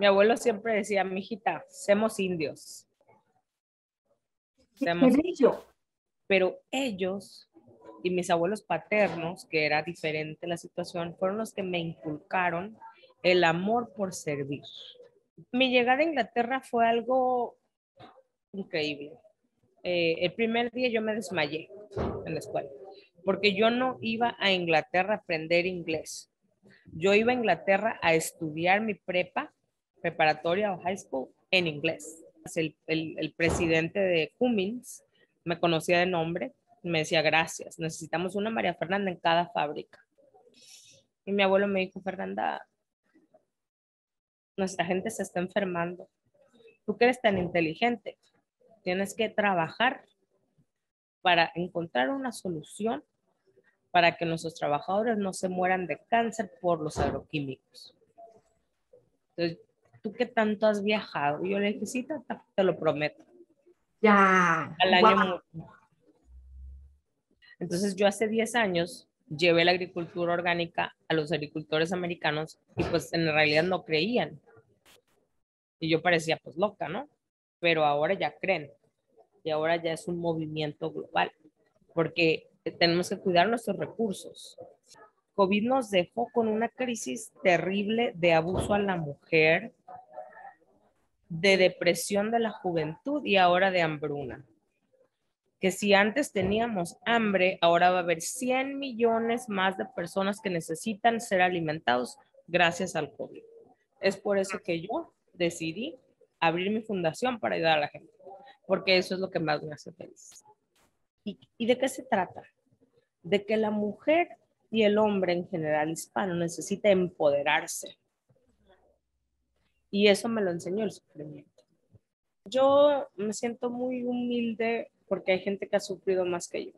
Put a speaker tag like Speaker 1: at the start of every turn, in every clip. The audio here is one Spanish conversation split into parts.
Speaker 1: Mi abuelo siempre decía, mijita, somos indios.
Speaker 2: Somos
Speaker 1: Pero ellos y mis abuelos paternos, que era diferente la situación, fueron los que me inculcaron el amor por servir. Mi llegada a Inglaterra fue algo increíble. Eh, el primer día yo me desmayé en la escuela, porque yo no iba a Inglaterra a aprender inglés. Yo iba a Inglaterra a estudiar mi prepa, preparatoria o high school en inglés. El, presidente de Cummins me conocía de nombre, me decía, gracias, necesitamos una María Fernanda en cada fábrica. Y mi abuelo me dijo, Fernanda, nuestra gente se está enfermando. Tú que eres tan inteligente, tienes que trabajar para encontrar una solución para que nuestros trabajadores no se mueran de cáncer por los agroquímicos. Entonces, ¿tú qué tanto has viajado? Y yo le dije, sí, te, lo prometo.
Speaker 2: Ya.
Speaker 1: Al año. Entonces, yo hace 10 años llevé la agricultura orgánica a los agricultores americanos y pues en realidad no creían. Y yo parecía pues loca, ¿no? Pero ahora ya creen. Y ahora ya es un movimiento global, porque tenemos que cuidar nuestros recursos. COVID nos dejó con una crisis terrible de abuso a la mujer, de depresión de la juventud y ahora de hambruna. Que si antes teníamos hambre, ahora va a haber 100 millones más de personas que necesitan ser alimentados gracias al COVID. Es por eso que yo decidí abrir mi fundación para ayudar a la gente, porque eso es lo que más me hace feliz. ¿Y, de qué se trata? De que la mujer y el hombre en general hispano necesita empoderarse. Y eso me lo enseñó el sufrimiento. Yo me siento muy humilde porque hay gente que ha sufrido más que yo.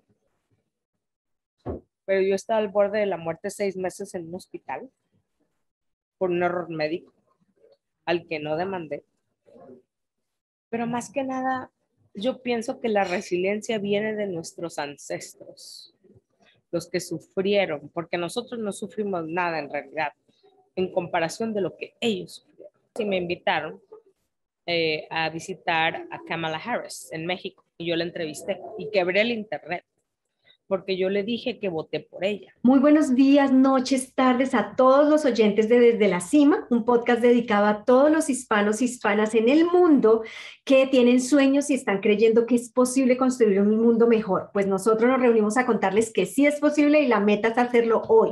Speaker 1: Pero yo estaba al borde de la muerte seis meses en un hospital por un error médico al que no demandé. Pero más que nada, yo pienso que la resiliencia viene de nuestros ancestros, los que sufrieron, porque nosotros no sufrimos nada en realidad, en comparación de lo que ellos sufrieron. Y me invitaron eh, a visitar a Kamala Harris en México y yo la entrevisté y quebré el internet porque yo le dije que voté por ella.
Speaker 2: Muy buenos días, noches, tardes a todos los oyentes de Desde la Cima, un podcast dedicado a todos los hispanos y hispanas en el mundo que tienen sueños y están creyendo que es posible construir un mundo mejor. Pues nosotros nos reunimos a contarles que sí es posible y la meta es hacerlo hoy.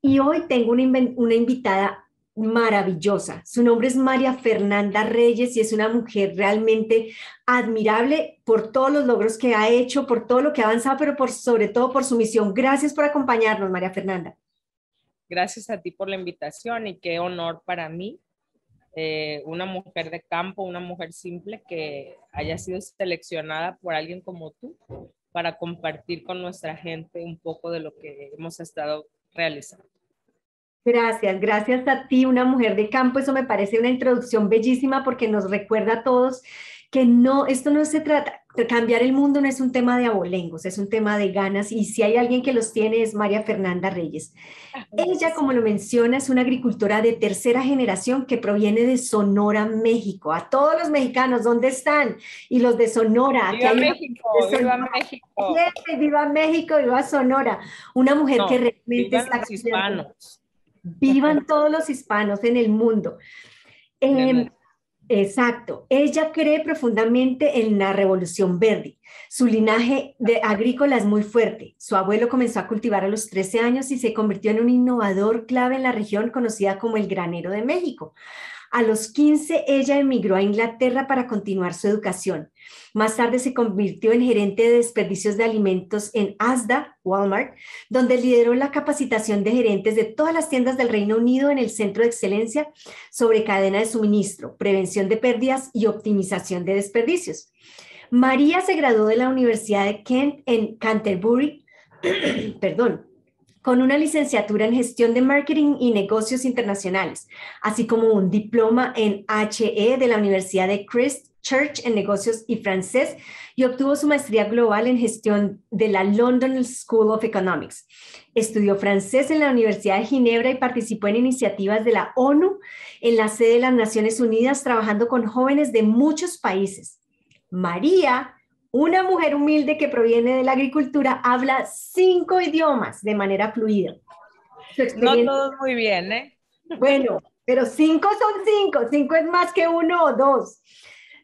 Speaker 2: Y hoy tengo una, una invitada maravillosa. Su nombre es María Fernanda Reyes y es una mujer realmente admirable por todos los logros que ha hecho, por todo lo que ha avanzado, pero por, sobre todo por su misión. Gracias por acompañarnos, María Fernanda.
Speaker 1: Gracias a ti por la invitación y qué honor para mí, eh, una mujer de campo, una mujer simple que haya sido seleccionada por alguien como tú para compartir con nuestra gente un poco de lo que hemos estado realizando.
Speaker 2: Gracias, gracias a ti, una mujer de campo. Eso me parece una introducción bellísima porque nos recuerda a todos que no, esto no se trata, cambiar el mundo no es un tema de abolengos, es un tema de ganas y si hay alguien que los tiene es María Fernanda Reyes. Ella, como lo menciona, es una agricultora de tercera generación que proviene de Sonora, México. A todos los mexicanos, ¿dónde están? Y los de Sonora.
Speaker 1: Viva México, viva México.
Speaker 2: Viva México, viva Sonora. Una mujer que realmente
Speaker 1: está... Los hispanos
Speaker 2: Vivan todos los hispanos en el mundo. Em, exacto. Ella cree profundamente en la revolución verde. Su linaje de agrícola es muy fuerte. Su abuelo comenzó a cultivar a los 13 años y se convirtió en un innovador clave en la región conocida como el granero de México. A los 15 ella emigró a Inglaterra para continuar su educación. Más tarde se convirtió en gerente de desperdicios de alimentos en Asda, Walmart, donde lideró la capacitación de gerentes de todas las tiendas del Reino Unido en el Centro de Excelencia sobre cadena de suministro, prevención de pérdidas y optimización de desperdicios. María se graduó de la Universidad de Kent en Canterbury, perdón, con una licenciatura en gestión de marketing y negocios internacionales, así como un diploma en HE de la Universidad de Christ Church en negocios y francés y obtuvo su maestría global en gestión de la London School of Economics. Estudió francés en la Universidad de Ginebra y participó en iniciativas de la ONU en la sede de las Naciones Unidas trabajando con jóvenes de muchos países. María, una mujer humilde que proviene de la agricultura, habla cinco idiomas de manera fluida.
Speaker 1: No todos muy bien, ¿eh?
Speaker 2: Bueno, pero cinco son cinco, cinco es más que uno o dos.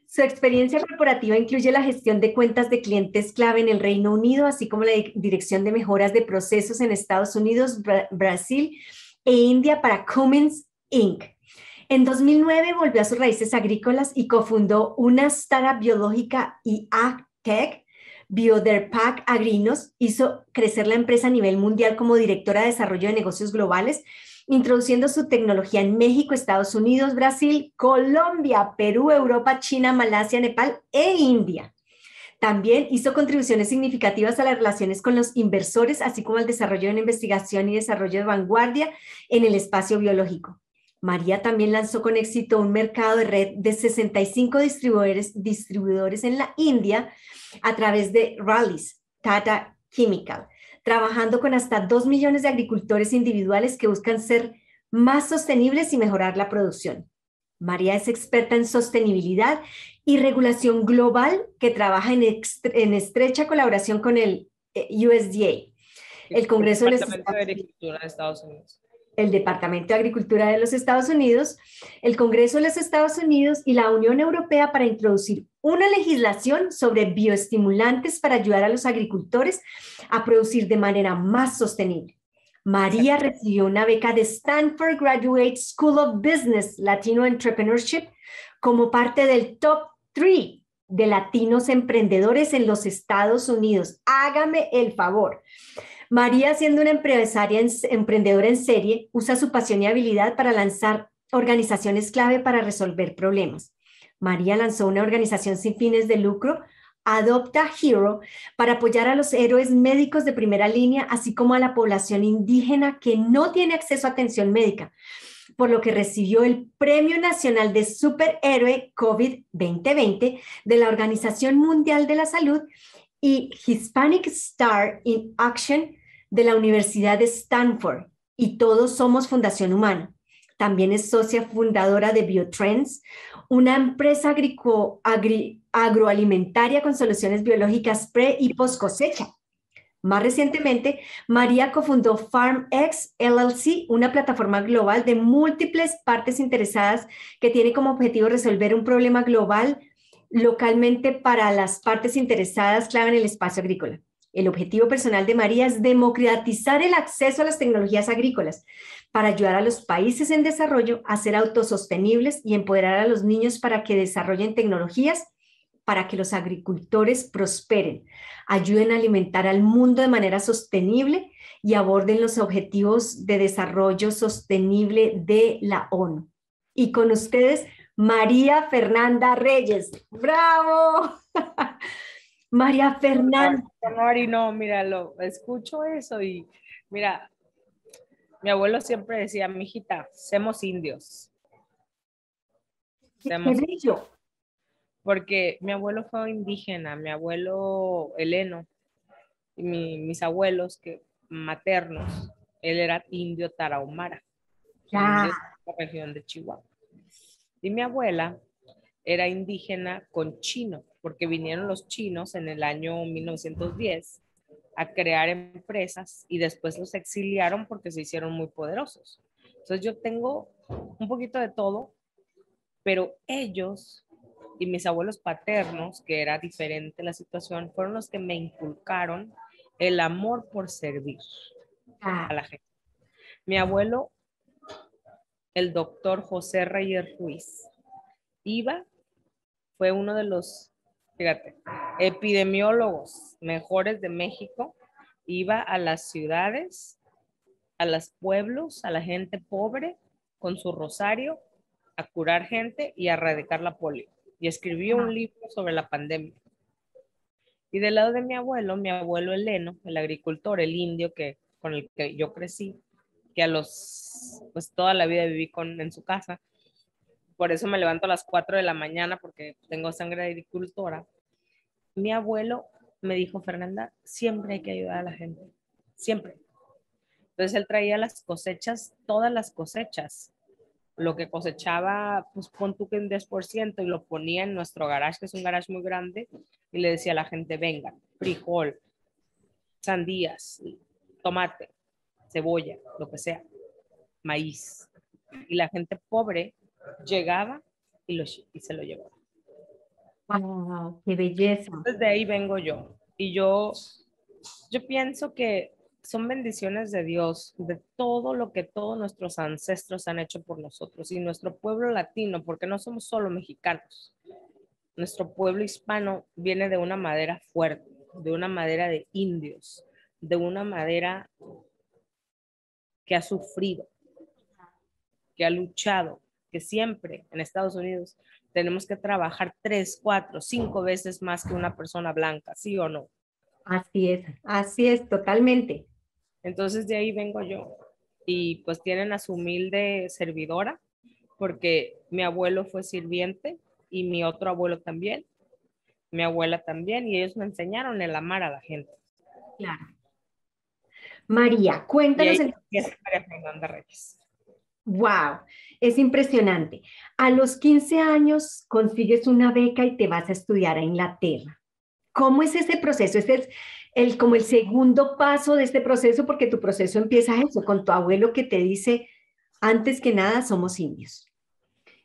Speaker 2: Su experiencia corporativa incluye la gestión de cuentas de clientes clave en el Reino Unido, así como la dirección de mejoras de procesos en Estados Unidos, Brasil e India para Cummins Inc. En 2009 volvió a sus raíces agrícolas y cofundó una startup biológica y agtech, Bioderpac Agrinos, hizo crecer la empresa a nivel mundial como directora de desarrollo de negocios globales introduciendo su tecnología en México, Estados Unidos, Brasil, Colombia, Perú, Europa, China, Malasia, Nepal e India. También hizo contribuciones significativas a las relaciones con los inversores, así como al desarrollo de una investigación y desarrollo de vanguardia en el espacio biológico. María también lanzó con éxito un mercado de red de 65 distribuidores, distribuidores en la India a través de Rallies, Tata Chemical, trabajando con hasta 2 millones de agricultores individuales que buscan ser más sostenibles y mejorar la producción. María es experta en sostenibilidad y regulación global que trabaja en, en estrecha colaboración con el eh, USDA, el Congreso de,
Speaker 1: de Estados Unidos
Speaker 2: el Departamento de Agricultura de los Estados Unidos, el Congreso de los Estados Unidos y la Unión Europea para introducir una legislación sobre bioestimulantes para ayudar a los agricultores a producir de manera más sostenible. María recibió una beca de Stanford Graduate School of Business Latino Entrepreneurship como parte del top 3 de latinos emprendedores en los Estados Unidos. Hágame el favor. María, siendo una emprendedora en serie, usa su pasión y habilidad para lanzar organizaciones clave para resolver problemas. María lanzó una organización sin fines de lucro, Adopta Hero, para apoyar a los héroes médicos de primera línea, así como a la población indígena que no tiene acceso a atención médica, por lo que recibió el Premio Nacional de Superhéroe COVID 2020 de la Organización Mundial de la Salud y Hispanic Star in Action de la Universidad de Stanford y todos somos Fundación Humana. También es socia fundadora de Biotrends, una empresa agroalimentaria con soluciones biológicas pre y post cosecha. Más recientemente, María cofundó FarmX LLC, una plataforma global de múltiples partes interesadas que tiene como objetivo resolver un problema global localmente para las partes interesadas clave en el espacio agrícola. El objetivo personal de María es democratizar el acceso a las tecnologías agrícolas para ayudar a los países en desarrollo a ser autosostenibles y empoderar a los niños para que desarrollen tecnologías para que los agricultores prosperen, ayuden a alimentar al mundo de manera sostenible y aborden los objetivos de desarrollo sostenible de la ONU. Y con ustedes, María Fernanda Reyes. ¡Bravo! María Fernanda.
Speaker 1: Mari, no, mira, lo, escucho eso y mira, mi abuelo siempre decía, mijita, somos indios.
Speaker 2: Semos, ¿Qué
Speaker 1: porque mi abuelo fue indígena, mi abuelo Heleno, y mis abuelos que maternos, él era indio tarahumara,
Speaker 2: ya. de
Speaker 1: la región de Chihuahua. Y mi abuela era indígena con chino, porque vinieron los chinos en el año 1910 a crear empresas y después los exiliaron porque se hicieron muy poderosos. Entonces yo tengo un poquito de todo, pero ellos y mis abuelos paternos, que era diferente la situación, fueron los que me inculcaron el amor por servir a la gente. Mi abuelo, el doctor José Reyes Ruiz, iba, fue uno de los, fíjate, epidemiólogos mejores de México, iba a las ciudades, a los pueblos, a la gente pobre, con su rosario, a curar gente y a erradicar la polio. Y escribió un libro sobre la pandemia. Y del lado de mi abuelo, mi abuelo Eleno, el agricultor, el indio que, con el que yo crecí, a los, pues toda la vida viví con, en su casa, por eso me levanto a las 4 de la mañana porque tengo sangre de agricultora. Mi abuelo me dijo, Fernanda, siempre hay que ayudar a la gente, siempre. Entonces él traía las cosechas, todas las cosechas, lo que cosechaba, pues pon tú que un 10% y lo ponía en nuestro garage, que es un garage muy grande, y le decía a la gente, venga, frijol, sandías, tomate, cebolla, lo que sea, maíz. Y la gente pobre llegaba y, lo, y se lo llevaba.
Speaker 2: ¡Wow! ¡Qué belleza!
Speaker 1: Desde ahí vengo yo. Y yo, yo pienso que son bendiciones de Dios, de todo lo que todos nuestros ancestros han hecho por nosotros y nuestro pueblo latino, porque no somos solo mexicanos. Nuestro pueblo hispano viene de una madera fuerte, de una madera de indios, de una madera que ha sufrido, que ha luchado, que siempre en Estados Unidos tenemos que trabajar tres, cuatro, cinco veces más que una persona blanca, ¿sí o no?
Speaker 2: Así es, así es, totalmente.
Speaker 1: Entonces de ahí vengo yo. Y pues tienen a su humilde servidora, porque mi abuelo fue sirviente y mi otro abuelo también, mi abuela también, y ellos me enseñaron el amar a la gente.
Speaker 2: Claro. María, cuéntanos.
Speaker 1: el... María Fernanda Reyes.
Speaker 2: Wow, es impresionante. A los 15 años consigues una beca y te vas a estudiar a Inglaterra. ¿Cómo es ese proceso? Ese es el, como el segundo paso de este proceso, porque tu proceso empieza eso, con tu abuelo que te dice, antes que nada, somos indios.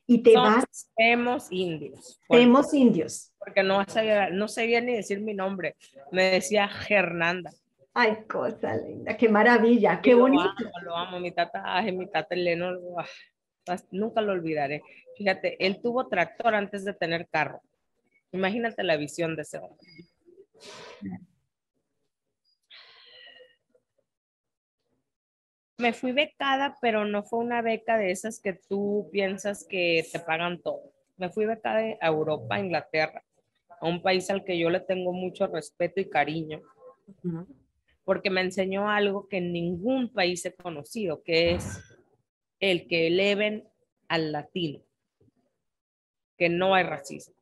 Speaker 2: Y te vas...
Speaker 1: Somos indios.
Speaker 2: Somos indios.
Speaker 1: Porque no sabía, no sabía ni decir mi nombre. Me decía Hernanda.
Speaker 2: Ay, cosa linda, qué maravilla, qué bonito.
Speaker 1: Lo amo, lo amo, mi tata, mi tata Eleno, nunca lo olvidaré. Fíjate, él tuvo tractor antes de tener carro. Imagínate la visión de ese hombre. Me fui becada, pero no fue una beca de esas que tú piensas que te pagan todo. Me fui becada a Europa, a Inglaterra, a un país al que yo le tengo mucho respeto y cariño porque me enseñó algo que en ningún país he conocido, que es el que eleven al latino, que no hay racismo.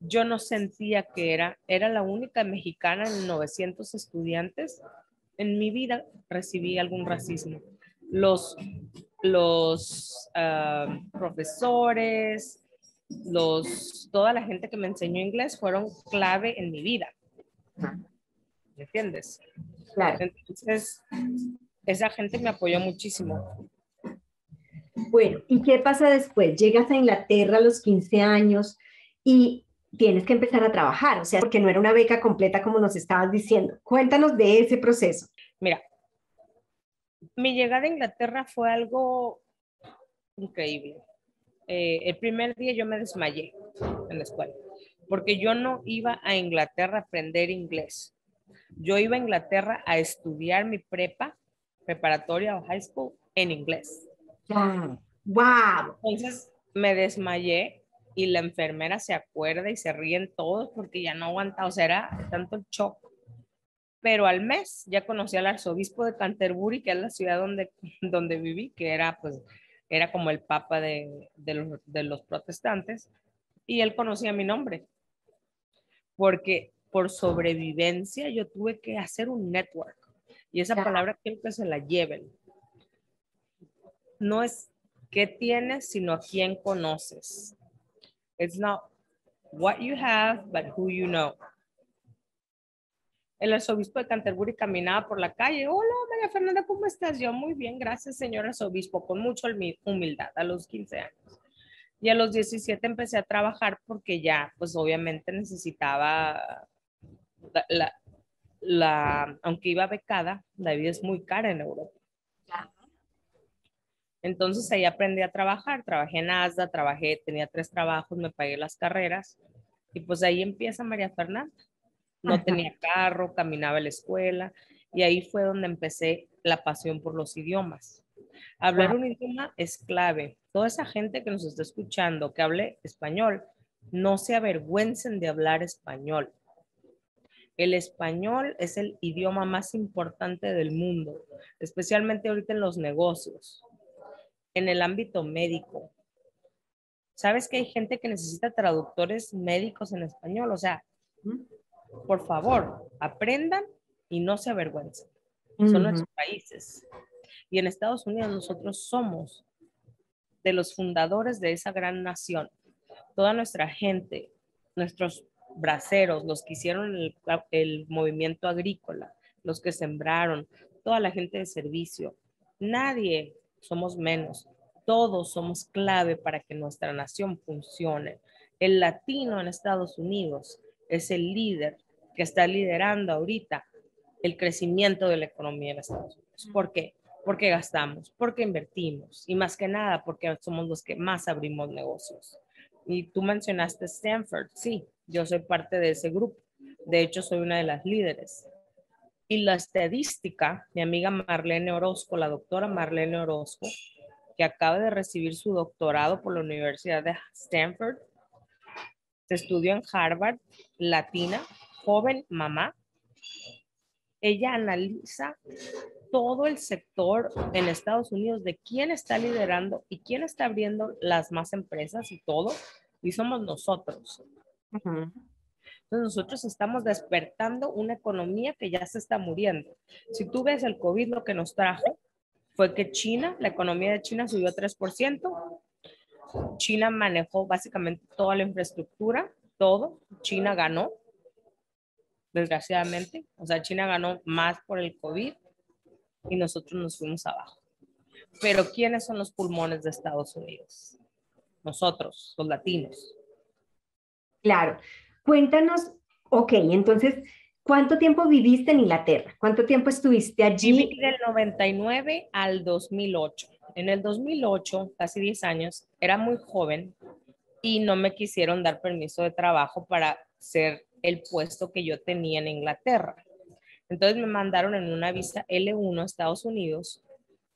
Speaker 1: Yo no sentía que era, era la única mexicana en 900 estudiantes. En mi vida recibí algún racismo. Los, los ah, profesores, los, toda la gente que me enseñó inglés fueron clave en mi vida. ¿Me entiendes?
Speaker 2: Claro.
Speaker 1: Entonces, esa gente me apoyó muchísimo.
Speaker 2: Bueno, ¿y qué pasa después? Llegas a Inglaterra a los 15 años y tienes que empezar a trabajar, o sea, porque no era una beca completa como nos estabas diciendo. Cuéntanos de ese proceso.
Speaker 1: Mira, mi llegada a Inglaterra fue algo increíble. Eh, el primer día yo me desmayé en la escuela, porque yo no iba a Inglaterra a aprender inglés. Yo iba a Inglaterra a estudiar mi prepa, preparatoria o high school en inglés.
Speaker 2: ¡Wow!
Speaker 1: Entonces me desmayé y la enfermera se acuerda y se ríen todos porque ya no aguantaba, o sea, era tanto el shock. Pero al mes ya conocí al arzobispo de Canterbury, que es la ciudad donde, donde viví, que era pues era como el papa de, de, los, de los protestantes, y él conocía mi nombre, porque por sobrevivencia, yo tuve que hacer un network. Y esa palabra quiero que se la lleven. No es qué tienes, sino a quién conoces. It's not what you have, but who you know. El arzobispo de Canterbury caminaba por la calle. Hola, María Fernanda, ¿cómo estás? Yo muy bien, gracias, señor arzobispo, con mucha humildad a los 15 años. Y a los 17 empecé a trabajar porque ya, pues obviamente necesitaba la, la, aunque iba becada, la vida es muy cara en Europa. Entonces ahí aprendí a trabajar, trabajé en ASDA, trabajé, tenía tres trabajos, me pagué las carreras y pues ahí empieza María Fernanda. No tenía carro, caminaba a la escuela y ahí fue donde empecé la pasión por los idiomas. Hablar un idioma es clave. Toda esa gente que nos está escuchando que hable español, no se avergüencen de hablar español. El español es el idioma más importante del mundo, especialmente ahorita en los negocios, en el ámbito médico, ¿Sabes que hay gente que necesita traductores médicos en español? O sea, por favor, aprendan y no se avergüencen. Son nuestros países. Y en Estados Unidos nosotros somos de los fundadores de esa gran nación. Toda nuestra gente, nuestros braceros, los que hicieron el, el movimiento agrícola, los que sembraron, toda la gente de servicio. Nadie somos menos. Todos somos clave para que nuestra nación funcione. El latino en Estados Unidos es el líder que está liderando ahorita el crecimiento de la economía en Estados Unidos. ¿Por qué? Porque gastamos, porque invertimos y más que nada porque somos los que más abrimos negocios. Y tú mencionaste Stanford, sí, yo soy parte de ese grupo. De hecho, soy una de las líderes. Y la estadística, mi amiga Marlene Orozco, la doctora Marlene Orozco, que acaba de recibir su doctorado por la Universidad de Stanford, se estudió en Harvard, latina, joven mamá. Ella analiza todo el sector en Estados Unidos de quién está liderando y quién está abriendo las más empresas y todo, y somos nosotros. Entonces nosotros estamos despertando una economía que ya se está muriendo. Si tú ves el COVID, lo que nos trajo fue que China, la economía de China subió 3%. China manejó básicamente toda la infraestructura, todo. China ganó, desgraciadamente. O sea, China ganó más por el COVID y nosotros nos fuimos abajo. Pero ¿quiénes son los pulmones de Estados Unidos? Nosotros, los latinos.
Speaker 2: Claro. Cuéntanos, ok, entonces, ¿cuánto tiempo viviste en Inglaterra? ¿Cuánto tiempo estuviste allí?
Speaker 1: Viví del 99 al 2008. En el 2008, casi 10 años, era muy joven y no me quisieron dar permiso de trabajo para ser el puesto que yo tenía en Inglaterra. Entonces me mandaron en una visa L1 a Estados Unidos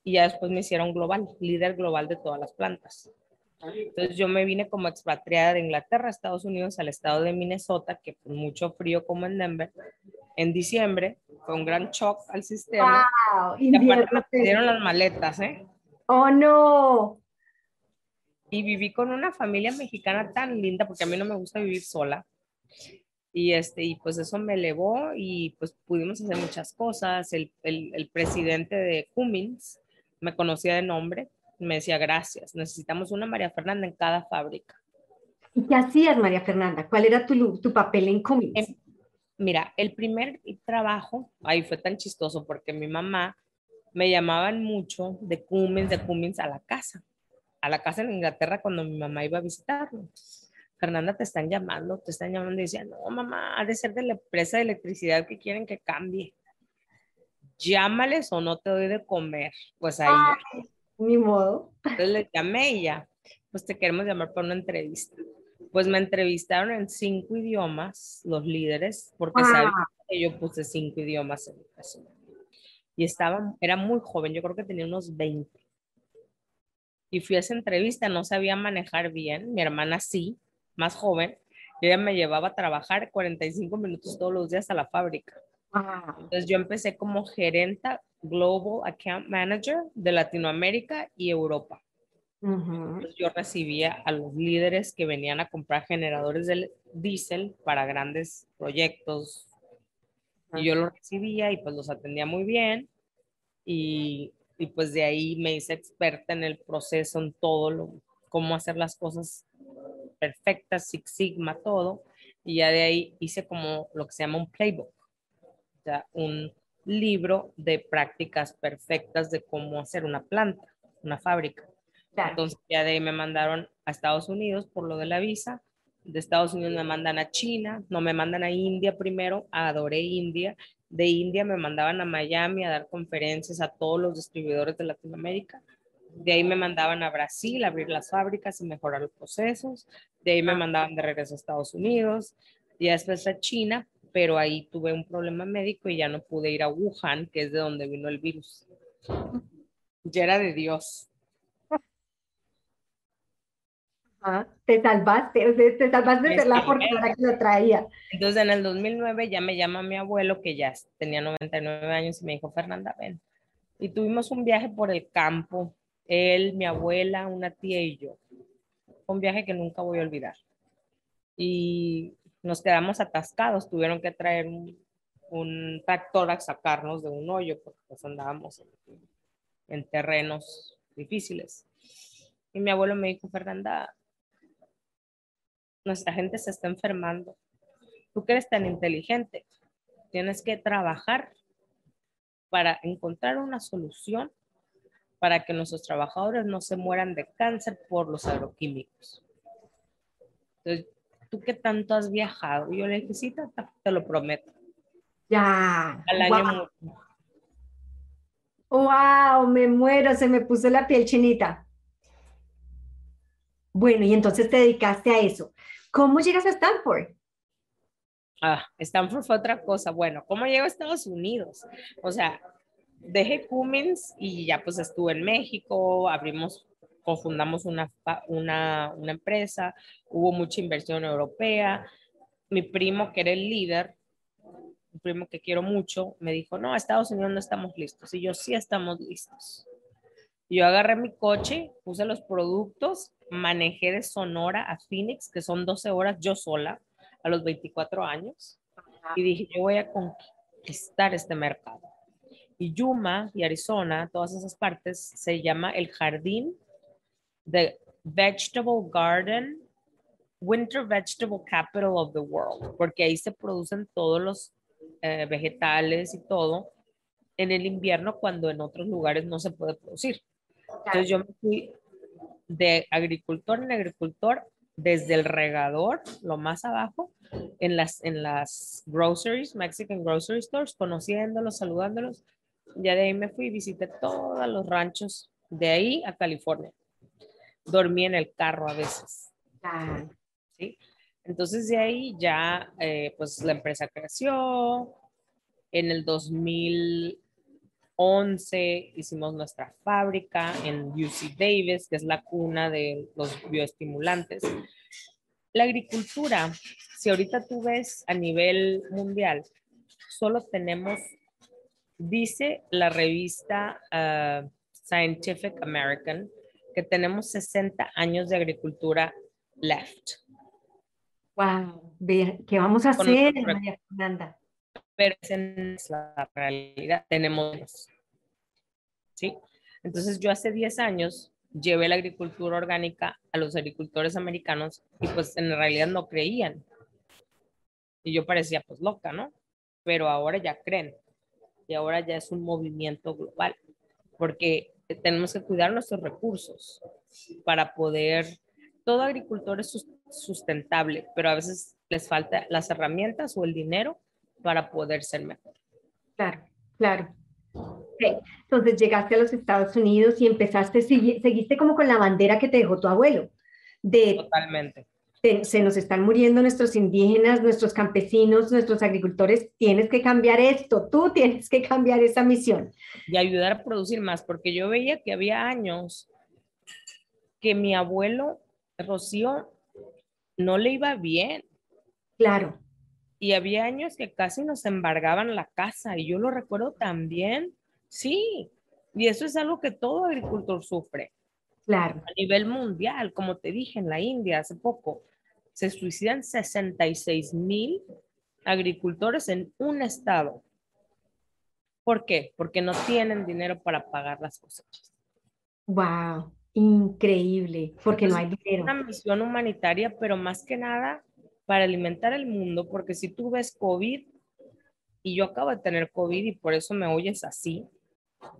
Speaker 1: y ya después me hicieron global, líder global de todas las plantas. Entonces yo me vine como expatriada de Inglaterra a Estados Unidos al estado de Minnesota, que con mucho frío como en Denver, en diciembre, fue un gran shock al sistema.
Speaker 2: Wow,
Speaker 1: y aparte me dieron las maletas, ¿eh?
Speaker 2: Oh, no.
Speaker 1: Y viví con una familia mexicana tan linda, porque a mí no me gusta vivir sola. Y, este, y pues eso me elevó y pues pudimos hacer muchas cosas. El, el, el presidente de Cummins me conocía de nombre me decía, gracias, necesitamos una María Fernanda en cada fábrica.
Speaker 2: ¿Y qué hacías, María Fernanda? ¿Cuál era tu, tu papel en Cummins? Em,
Speaker 1: mira, el primer trabajo, ahí fue tan chistoso porque mi mamá me llamaban mucho de Cummins, de Cummins a la casa, a la casa en Inglaterra cuando mi mamá iba a visitarlo. Fernanda, te están llamando, te están llamando y decía, no, mamá, ha de ser de la empresa de electricidad que quieren que cambie. Llámales o no te doy de comer. Pues ahí.
Speaker 2: Ni modo.
Speaker 1: Entonces le llamé y ya, pues te queremos llamar para una entrevista. Pues me entrevistaron en cinco idiomas los líderes, porque sabían que yo puse cinco idiomas en mi Y estaba, era muy joven, yo creo que tenía unos 20. Y fui a esa entrevista, no sabía manejar bien, mi hermana sí, más joven, y ella me llevaba a trabajar 45 minutos todos los días a la fábrica. Entonces yo empecé como gerenta Global Account Manager de Latinoamérica y Europa. yo recibía a los líderes que venían a comprar generadores de diésel para grandes proyectos. Y yo los recibía y pues los atendía muy bien. Y, y, pues de ahí me hice experta en el proceso, en todo, lo, cómo hacer las cosas perfectas, Six Sigma, todo. Y ya de ahí hice como lo que se llama un playbook. O sea, un, libro de prácticas perfectas de cómo hacer una planta, una fábrica. Entonces ya de ahí me mandaron a Estados Unidos por lo de la visa. De Estados Unidos me mandan a China, no me mandan a India primero, adoré India. De India me mandaban a Miami a dar conferencias a todos los distribuidores de Latinoamérica. De ahí me mandaban a Brasil a abrir las fábricas y mejorar los procesos. De ahí me mandaban de regreso a Estados Unidos. Y después a China pero ahí tuve un problema médico y ya no pude ir a Wuhan, que es de donde vino el virus. Ya era de Dios.
Speaker 2: te salvaste, te salvaste de la fortuna que lo traía.
Speaker 1: Entonces en el 2009 ya me llama mi abuelo, que ya tenía 99 años, y me dijo, Fernanda, ven. Y tuvimos un viaje por el campo, él, mi abuela, una tía y yo. un viaje que nunca voy a olvidar. Y nos quedamos atascados, tuvieron que traer un, un tractor a sacarnos de un hoyo porque pues andábamos en, en terrenos difíciles. Y mi abuelo me dijo, Fernanda, nuestra gente se está enfermando. Tú que eres tan inteligente, tienes que trabajar para encontrar una solución para que nuestros trabajadores no se mueran de cáncer por los agroquímicos. Entonces, ¿tú qué tanto has viajado? Y yo le dije, sí, te, lo prometo.
Speaker 2: Ya. Al año wow. wow, me muero, se me puso la piel chinita. Bueno, y entonces te dedicaste a eso. ¿Cómo llegas a Stanford?
Speaker 1: Ah, Stanford fue otra cosa. Bueno, ¿cómo llego a Estados Unidos? O sea, dejé Cummins y ya pues estuve en México, abrimos, confundamos una, una, una empresa, hubo mucha inversión europea. Mi primo, que era el líder, un primo que quiero mucho, me dijo, no, a Estados Unidos no estamos listos. Y yo, sí estamos listos. Yo agarré mi coche, puse los productos, manejé de Sonora a Phoenix, que son 12 horas yo sola, a los 24 años, y dije, yo voy a conquistar este mercado. Y Yuma y Arizona, todas esas partes, se llama el jardín de Vegetable Garden, Winter Vegetable Capital of the World, porque ahí se producen todos los eh, vegetales y todo en el invierno cuando en otros lugares no se puede producir. Entonces yo me fui de agricultor en agricultor desde el regador, lo más abajo, en las, en las groceries, Mexican grocery stores, conociéndolos, saludándolos. Ya de ahí me fui y visité todos los ranchos de ahí a California. Dormí en el carro a veces. ¿sí? Entonces de ahí ya, eh, pues la empresa creció. En el 2000, 11 hicimos nuestra fábrica en UC Davis, que es la cuna de los bioestimulantes. La agricultura, si ahorita tú ves a nivel mundial, solo tenemos, dice la revista uh, Scientific American, que tenemos 60 años de agricultura left.
Speaker 2: Wow, ¿qué vamos a hacer, María Fernanda?
Speaker 1: pero en la realidad tenemos. ¿Sí? Entonces yo hace 10 años llevé la agricultura orgánica a los agricultores americanos y pues en realidad no creían. Y yo parecía pues loca, ¿no? Pero ahora ya creen. Y ahora ya es un movimiento global. Porque tenemos que cuidar nuestros recursos para poder... Todo agricultor es sustentable, pero a veces les falta las herramientas o el dinero para poder ser mejor.
Speaker 2: Claro, claro. Entonces llegaste a los Estados Unidos y empezaste, seguiste como con la bandera que te dejó tu abuelo. De,
Speaker 1: Totalmente.
Speaker 2: Se nos están muriendo nuestros indígenas, nuestros campesinos, nuestros agricultores. Tienes que cambiar esto, tú tienes que cambiar esa misión.
Speaker 1: Y ayudar a producir más, porque yo veía que había años que mi abuelo, Rocío, no le iba bien.
Speaker 2: Claro
Speaker 1: y había años que casi nos embargaban la casa y yo lo recuerdo también, sí, y eso es algo que todo agricultor sufre.
Speaker 2: Claro.
Speaker 1: A nivel mundial, como te dije, en la India hace poco, se suicidan 66 mil agricultores en un estado. ¿Por qué? Porque no tienen dinero para pagar las cosechas.
Speaker 2: Wow, increíble, porque no hay dinero.
Speaker 1: Una misión humanitaria, pero más que nada para alimentar el mundo, porque si tú ves COVID, y yo acabo de tener COVID y por eso me oyes así,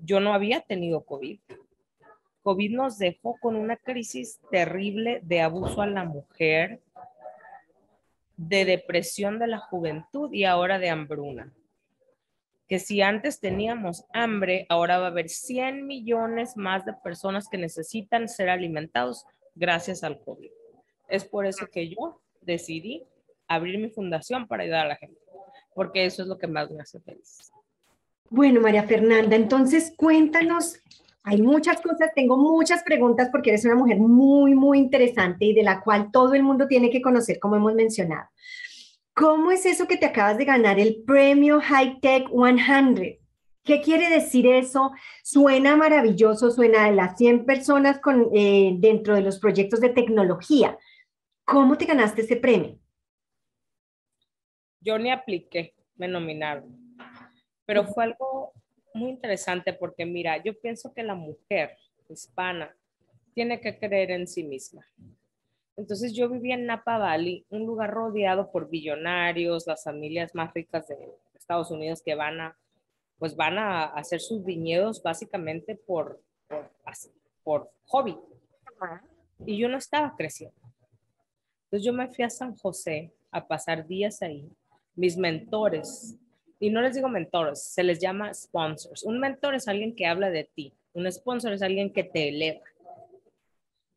Speaker 1: yo no había tenido COVID. COVID nos dejó con una crisis terrible de abuso a la mujer, de depresión de la juventud y ahora de hambruna. Que si antes teníamos hambre, ahora va a haber 100 millones más de personas que necesitan ser alimentados gracias al COVID. Es por eso que yo decidí abrir mi fundación para ayudar a la gente, porque eso es lo que más me hace feliz.
Speaker 2: Bueno, María Fernanda, entonces cuéntanos, hay muchas cosas, tengo muchas preguntas porque eres una mujer muy, muy interesante y de la cual todo el mundo tiene que conocer, como hemos mencionado. ¿Cómo es eso que te acabas de ganar el premio High Tech 100? ¿Qué quiere decir eso? Suena maravilloso, suena de las 100 personas con, eh, dentro de los proyectos de tecnología. ¿Cómo te ganaste ese premio?
Speaker 1: Yo ni apliqué, me nominaron. Pero fue algo muy interesante porque mira, yo pienso que la mujer hispana tiene que creer en sí misma. Entonces yo vivía en Napa Valley, un lugar rodeado por billonarios, las familias más ricas de Estados Unidos que van a, pues van a hacer sus viñedos básicamente por, por, por hobby. Y yo no estaba creciendo. Entonces yo me fui a San José a pasar días ahí. Mis mentores, y no les digo mentores, se les llama sponsors. Un mentor es alguien que habla de ti. Un sponsor es alguien que te eleva.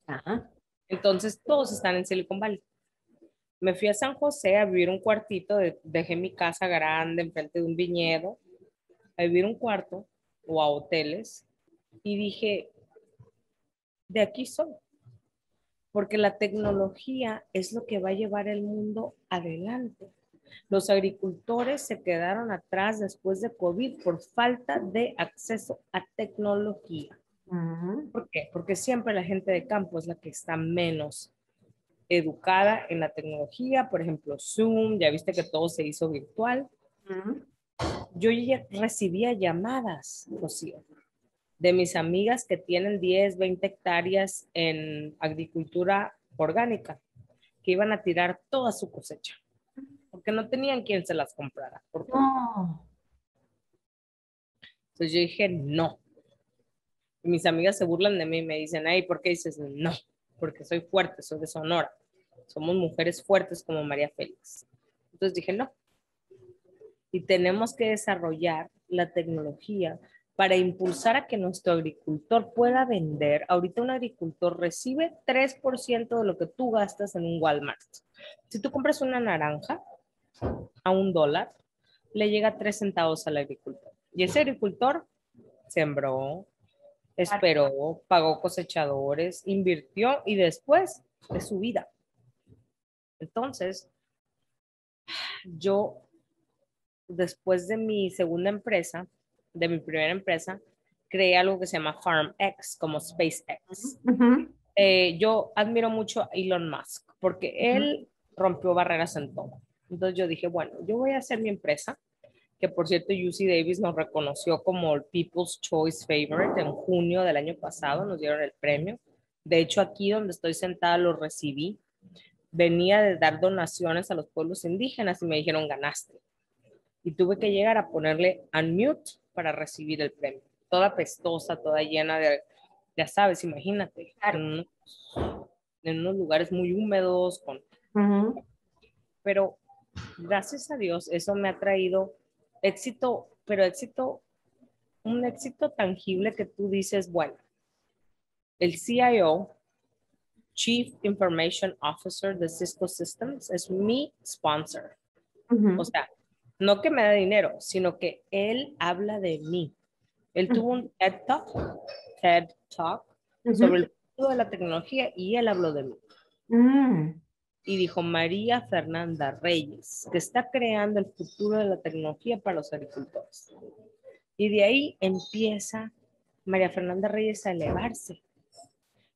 Speaker 1: Ajá. Entonces, todos están en Silicon Valley. Me fui a San José a vivir un cuartito, dejé mi casa grande enfrente de un viñedo, a vivir un cuarto o a hoteles y dije, de aquí soy, porque la tecnología es lo que va a llevar el mundo adelante. Los agricultores se quedaron atrás después de COVID por falta de acceso a tecnología. ¿Por qué? Porque siempre la gente de campo es la que está menos educada en la tecnología, por ejemplo, Zoom, ya viste que todo se hizo virtual. Yo ya recibía llamadas, Rocío, de mis amigas que tienen 10, 20 hectáreas en agricultura orgánica, que iban a tirar toda su cosecha, porque no tenían quien se las comprara. Entonces yo dije, no, mis amigas se burlan de mí y me dicen, ay, ¿por qué dices no? Porque soy fuerte, soy de Sonora. Somos mujeres fuertes como María Félix. Entonces dije, no. Y tenemos que desarrollar la tecnología para impulsar a que nuestro agricultor pueda vender. Ahorita un agricultor recibe 3% de lo que tú gastas en un Walmart. Si tú compras una naranja a un dólar, le llega 3 centavos al agricultor. Y ese agricultor sembró, esperó, pagó cosechadores, invirtió y después de su vida. Entonces, yo, después de mi segunda empresa, de mi primera empresa, creé algo que se llama FarmX, como SpaceX. Eh, yo admiro mucho a Elon Musk porque él rompió barreras en todo. Entonces yo dije, bueno, yo voy a hacer mi empresa que por cierto UC Davis nos reconoció como el People's Choice Favorite en junio del año pasado, nos dieron el premio. De hecho, aquí donde estoy sentada lo recibí. Venía de dar donaciones a los pueblos indígenas y me dijeron, ganaste. Y tuve que llegar a ponerle unmute para recibir el premio. Toda pestosa, toda llena de, ya sabes, imagínate, en, unos, lugares muy húmedos, con... Pero gracias a Dios, eso me ha traído éxito, pero éxito, un éxito tangible que tú dices, bueno, el CIO, Chief Information Officer de Cisco Systems, es mi sponsor. O sea, no que me da dinero, sino que él habla de mí. Él tuvo un TED Talk, TED Talk sobre el futuro de la tecnología y él habló de mí. Y dijo María Fernanda Reyes, que está creando el futuro de la tecnología para los agricultores. Y de ahí empieza María Fernanda Reyes a elevarse.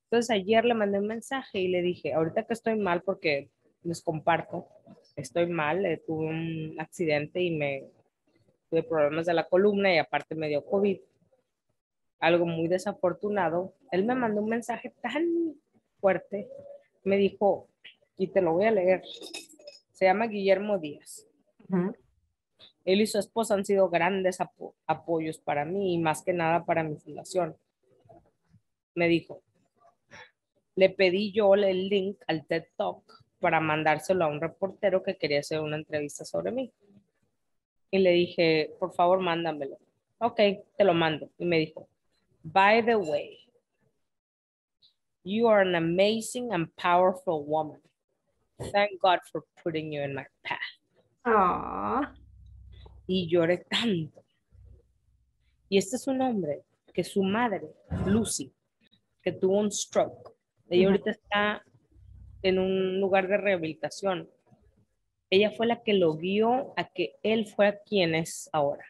Speaker 1: Entonces ayer le mandé un mensaje y le dije, ahorita que estoy mal porque les comparto, estoy mal, eh, tuve un accidente y me tuve problemas de la columna y aparte me dio COVID. Algo muy desafortunado. Él me mandó un mensaje tan fuerte. Me dijo, y te lo voy a leer. Se llama Guillermo Díaz. Él y su esposa han sido grandes apoyos para mí y más que nada para mi fundación. Me dijo, le pedí yo el link al TED Talk para mandárselo a un reportero que quería hacer una entrevista sobre mí. Y le dije, por favor, mándamelo. Ok, te lo mando. Y me dijo, by the way, you are an amazing and powerful woman. Thank God for putting you in my path. Y lloré tanto. Y este es un hombre que su madre, Lucy, que tuvo un stroke, ella ahorita está en un lugar de rehabilitación. Ella fue la que lo guió a que él fuera quien es ahora.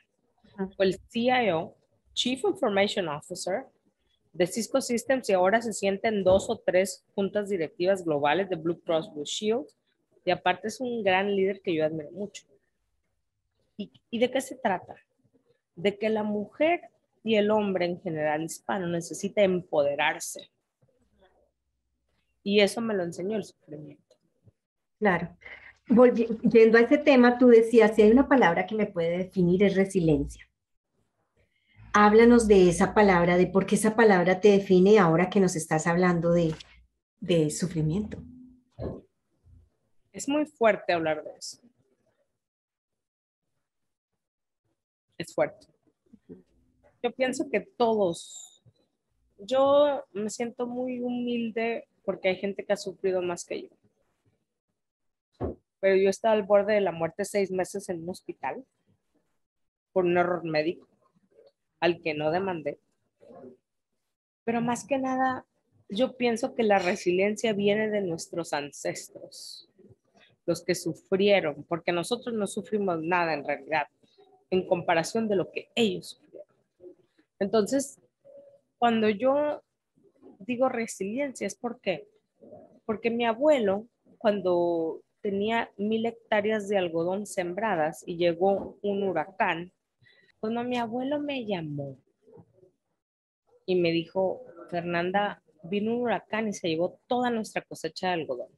Speaker 1: Fue el CIO, Chief Information Officer de Cisco Systems y ahora se siente en dos o tres juntas directivas globales de Blue Cross Blue Shield. Y aparte es un gran líder que yo admiro mucho. ¿Y, y de qué se trata? De que la mujer y el hombre en general hispano necesita empoderarse. Y eso me lo enseñó el sufrimiento.
Speaker 2: Claro. Volviendo a ese tema, tú decías, si hay una palabra que me puede definir es resiliencia. Háblanos de esa palabra, de por qué esa palabra te define ahora que nos estás hablando de, de sufrimiento.
Speaker 1: Es muy fuerte hablar de eso. Es fuerte. Yo pienso que todos, yo me siento muy humilde porque hay gente que ha sufrido más que yo. Pero yo estaba al borde de la muerte seis meses en un hospital por un error médico al que no demandé. Pero más que nada, yo pienso que la resiliencia viene de nuestros ancestros, los que sufrieron, porque nosotros no sufrimos nada en realidad en comparación de lo que ellos sufrieron. Entonces, cuando yo digo resiliencia es porque, porque mi abuelo, cuando tenía mil hectáreas de algodón sembradas y llegó un huracán, cuando mi abuelo me llamó y me dijo, Fernanda, vino un huracán y se llevó toda nuestra cosecha de algodón.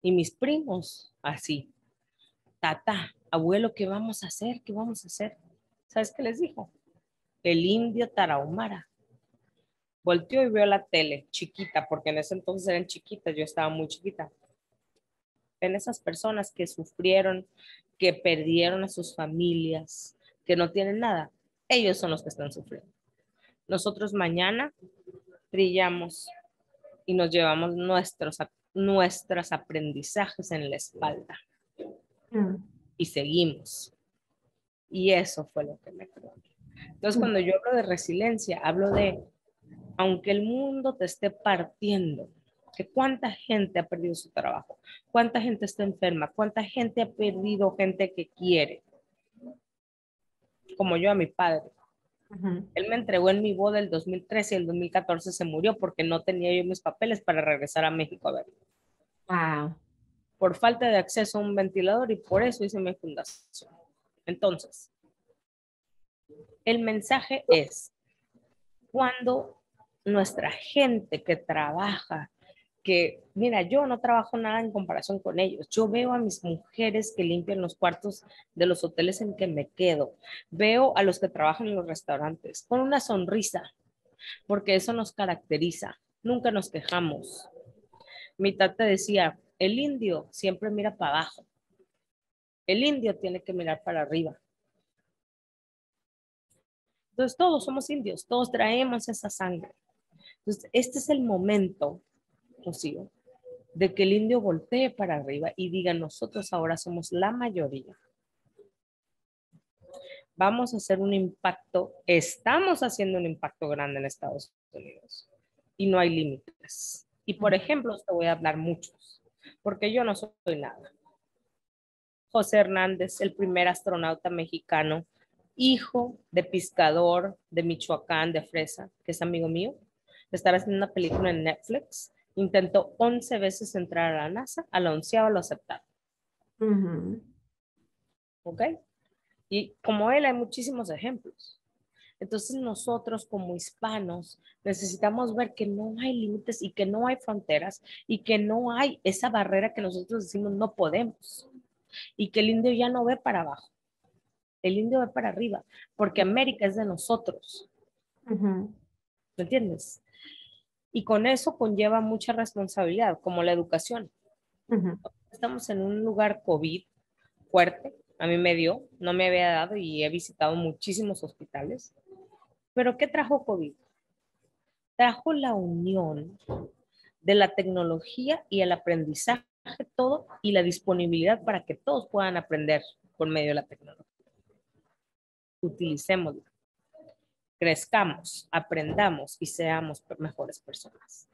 Speaker 1: Y mis primos, así, tata, abuelo, ¿qué vamos a hacer? ¿Qué vamos a hacer? ¿Sabes qué les dijo? El indio Tarahumara. Volteó y vio la tele, chiquita, porque en ese entonces eran chiquitas, yo estaba muy chiquita. En esas personas que sufrieron, que perdieron a sus familias, que no tienen nada, ellos son los que están sufriendo. Nosotros mañana brillamos y nos llevamos nuestros, nuestros aprendizajes en la espalda. Mm. Y seguimos. Y eso fue lo que me quedó. Entonces, cuando yo hablo de resiliencia, hablo de, aunque el mundo te esté partiendo, que cuánta gente ha perdido su trabajo, cuánta gente está enferma, cuánta gente ha perdido gente que quiere, como yo a mi padre. Él me entregó en mi boda el 2013 y el 2014 se murió porque no tenía yo mis papeles para regresar a México a verlo. Wow. Por falta de acceso a un ventilador y por eso hice mi fundación. Entonces, el mensaje es, cuando nuestra gente que trabaja que, mira, yo no trabajo nada en comparación con ellos. Yo veo a mis mujeres que limpian los cuartos de los hoteles en que me quedo. Veo a los que trabajan en los restaurantes con una sonrisa, porque eso nos caracteriza. Nunca nos quejamos. Mi tata decía, el indio siempre mira para abajo. El indio tiene que mirar para arriba. Entonces todos somos indios, todos traemos esa sangre. Entonces, este es el momento de que el indio voltee para arriba y diga, nosotros ahora somos la mayoría. Vamos a hacer un impacto, estamos haciendo un impacto grande en Estados Unidos y no hay límites. Y por ejemplo, te voy a hablar muchos, porque yo no soy nada. José Hernández, el primer astronauta mexicano, hijo de pescador de Michoacán, de Fresa, que es amigo mío, estar haciendo una película en Netflix Intentó 11 veces entrar a la NASA, a la onceava lo aceptaron. ¿Ok? Y como él hay muchísimos ejemplos. Entonces nosotros como hispanos necesitamos ver que no hay límites y que no hay fronteras y que no hay esa barrera que nosotros decimos no podemos. Y que el indio ya no ve para abajo. El indio ve para arriba, porque América es de nosotros. ¿Me entiendes? Y con eso conlleva mucha responsabilidad, como la educación. Estamos en un lugar COVID fuerte, a mí me dio, no me había dado y he visitado muchísimos hospitales. Pero ¿qué trajo COVID? Trajo la unión de la tecnología y el aprendizaje, todo, y la disponibilidad para que todos puedan aprender por medio de la tecnología. Utilicémosla crezcamos, aprendamos y seamos mejores personas.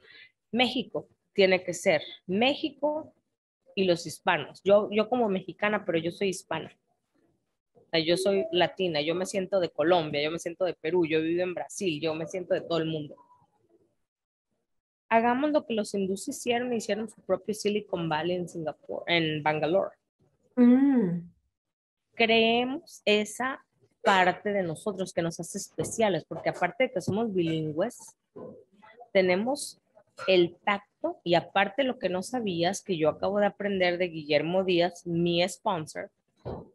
Speaker 1: México tiene que ser México y los hispanos. Yo, yo como mexicana, pero yo soy hispana. yo soy latina, yo me siento de Colombia, yo me siento de Perú, yo vivo en Brasil, yo me siento de todo el mundo. Hagamos lo que los hindúes hicieron, hicieron su propio Silicon Valley en Singapur, en Bangalore. Mm. Creemos esa parte de nosotros que nos hace especiales, porque aparte de que somos bilingües, tenemos el tacto y aparte lo que no sabías, que yo acabo de aprender de Guillermo Díaz, mi sponsor,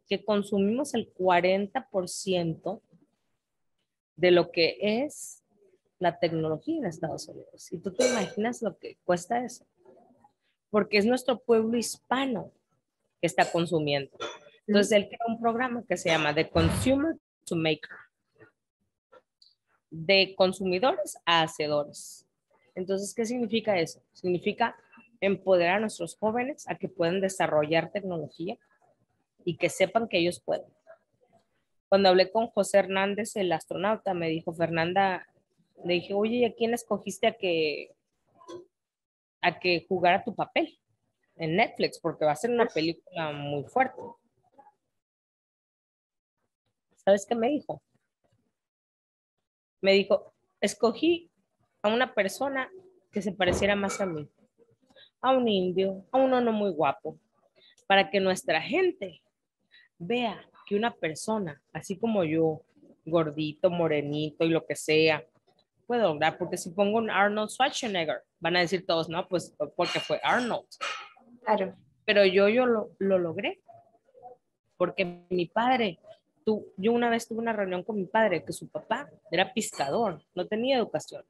Speaker 1: que consumimos el 40% de lo que es la tecnología en Estados Unidos. Y tú te imaginas lo que cuesta eso. Porque es nuestro pueblo hispano que está consumiendo. Entonces él crea un programa que se llama The Consumer to Maker. De consumidores a hacedores. Entonces, ¿qué significa eso? Significa empoderar a nuestros jóvenes a que puedan desarrollar tecnología y que sepan que ellos pueden. Cuando hablé con José Hernández, el astronauta, me dijo, Fernanda, le dije, oye, ¿y a quién escogiste a que, a que jugara tu papel en Netflix? Porque va a ser una película muy fuerte. ¿Sabes qué me dijo? Me dijo, escogí a una persona que se pareciera más a mí, a un indio, a uno no muy guapo, para que nuestra gente vea que una persona, así como yo, gordito, morenito y lo que sea, puede lograr, porque si pongo un Arnold Schwarzenegger, van a decir todos, no, pues porque fue Arnold. Claro. Pero yo, yo lo, lo logré, porque mi padre, tú, yo una vez tuve una reunión con mi padre, que su papá era pescador, no tenía educación.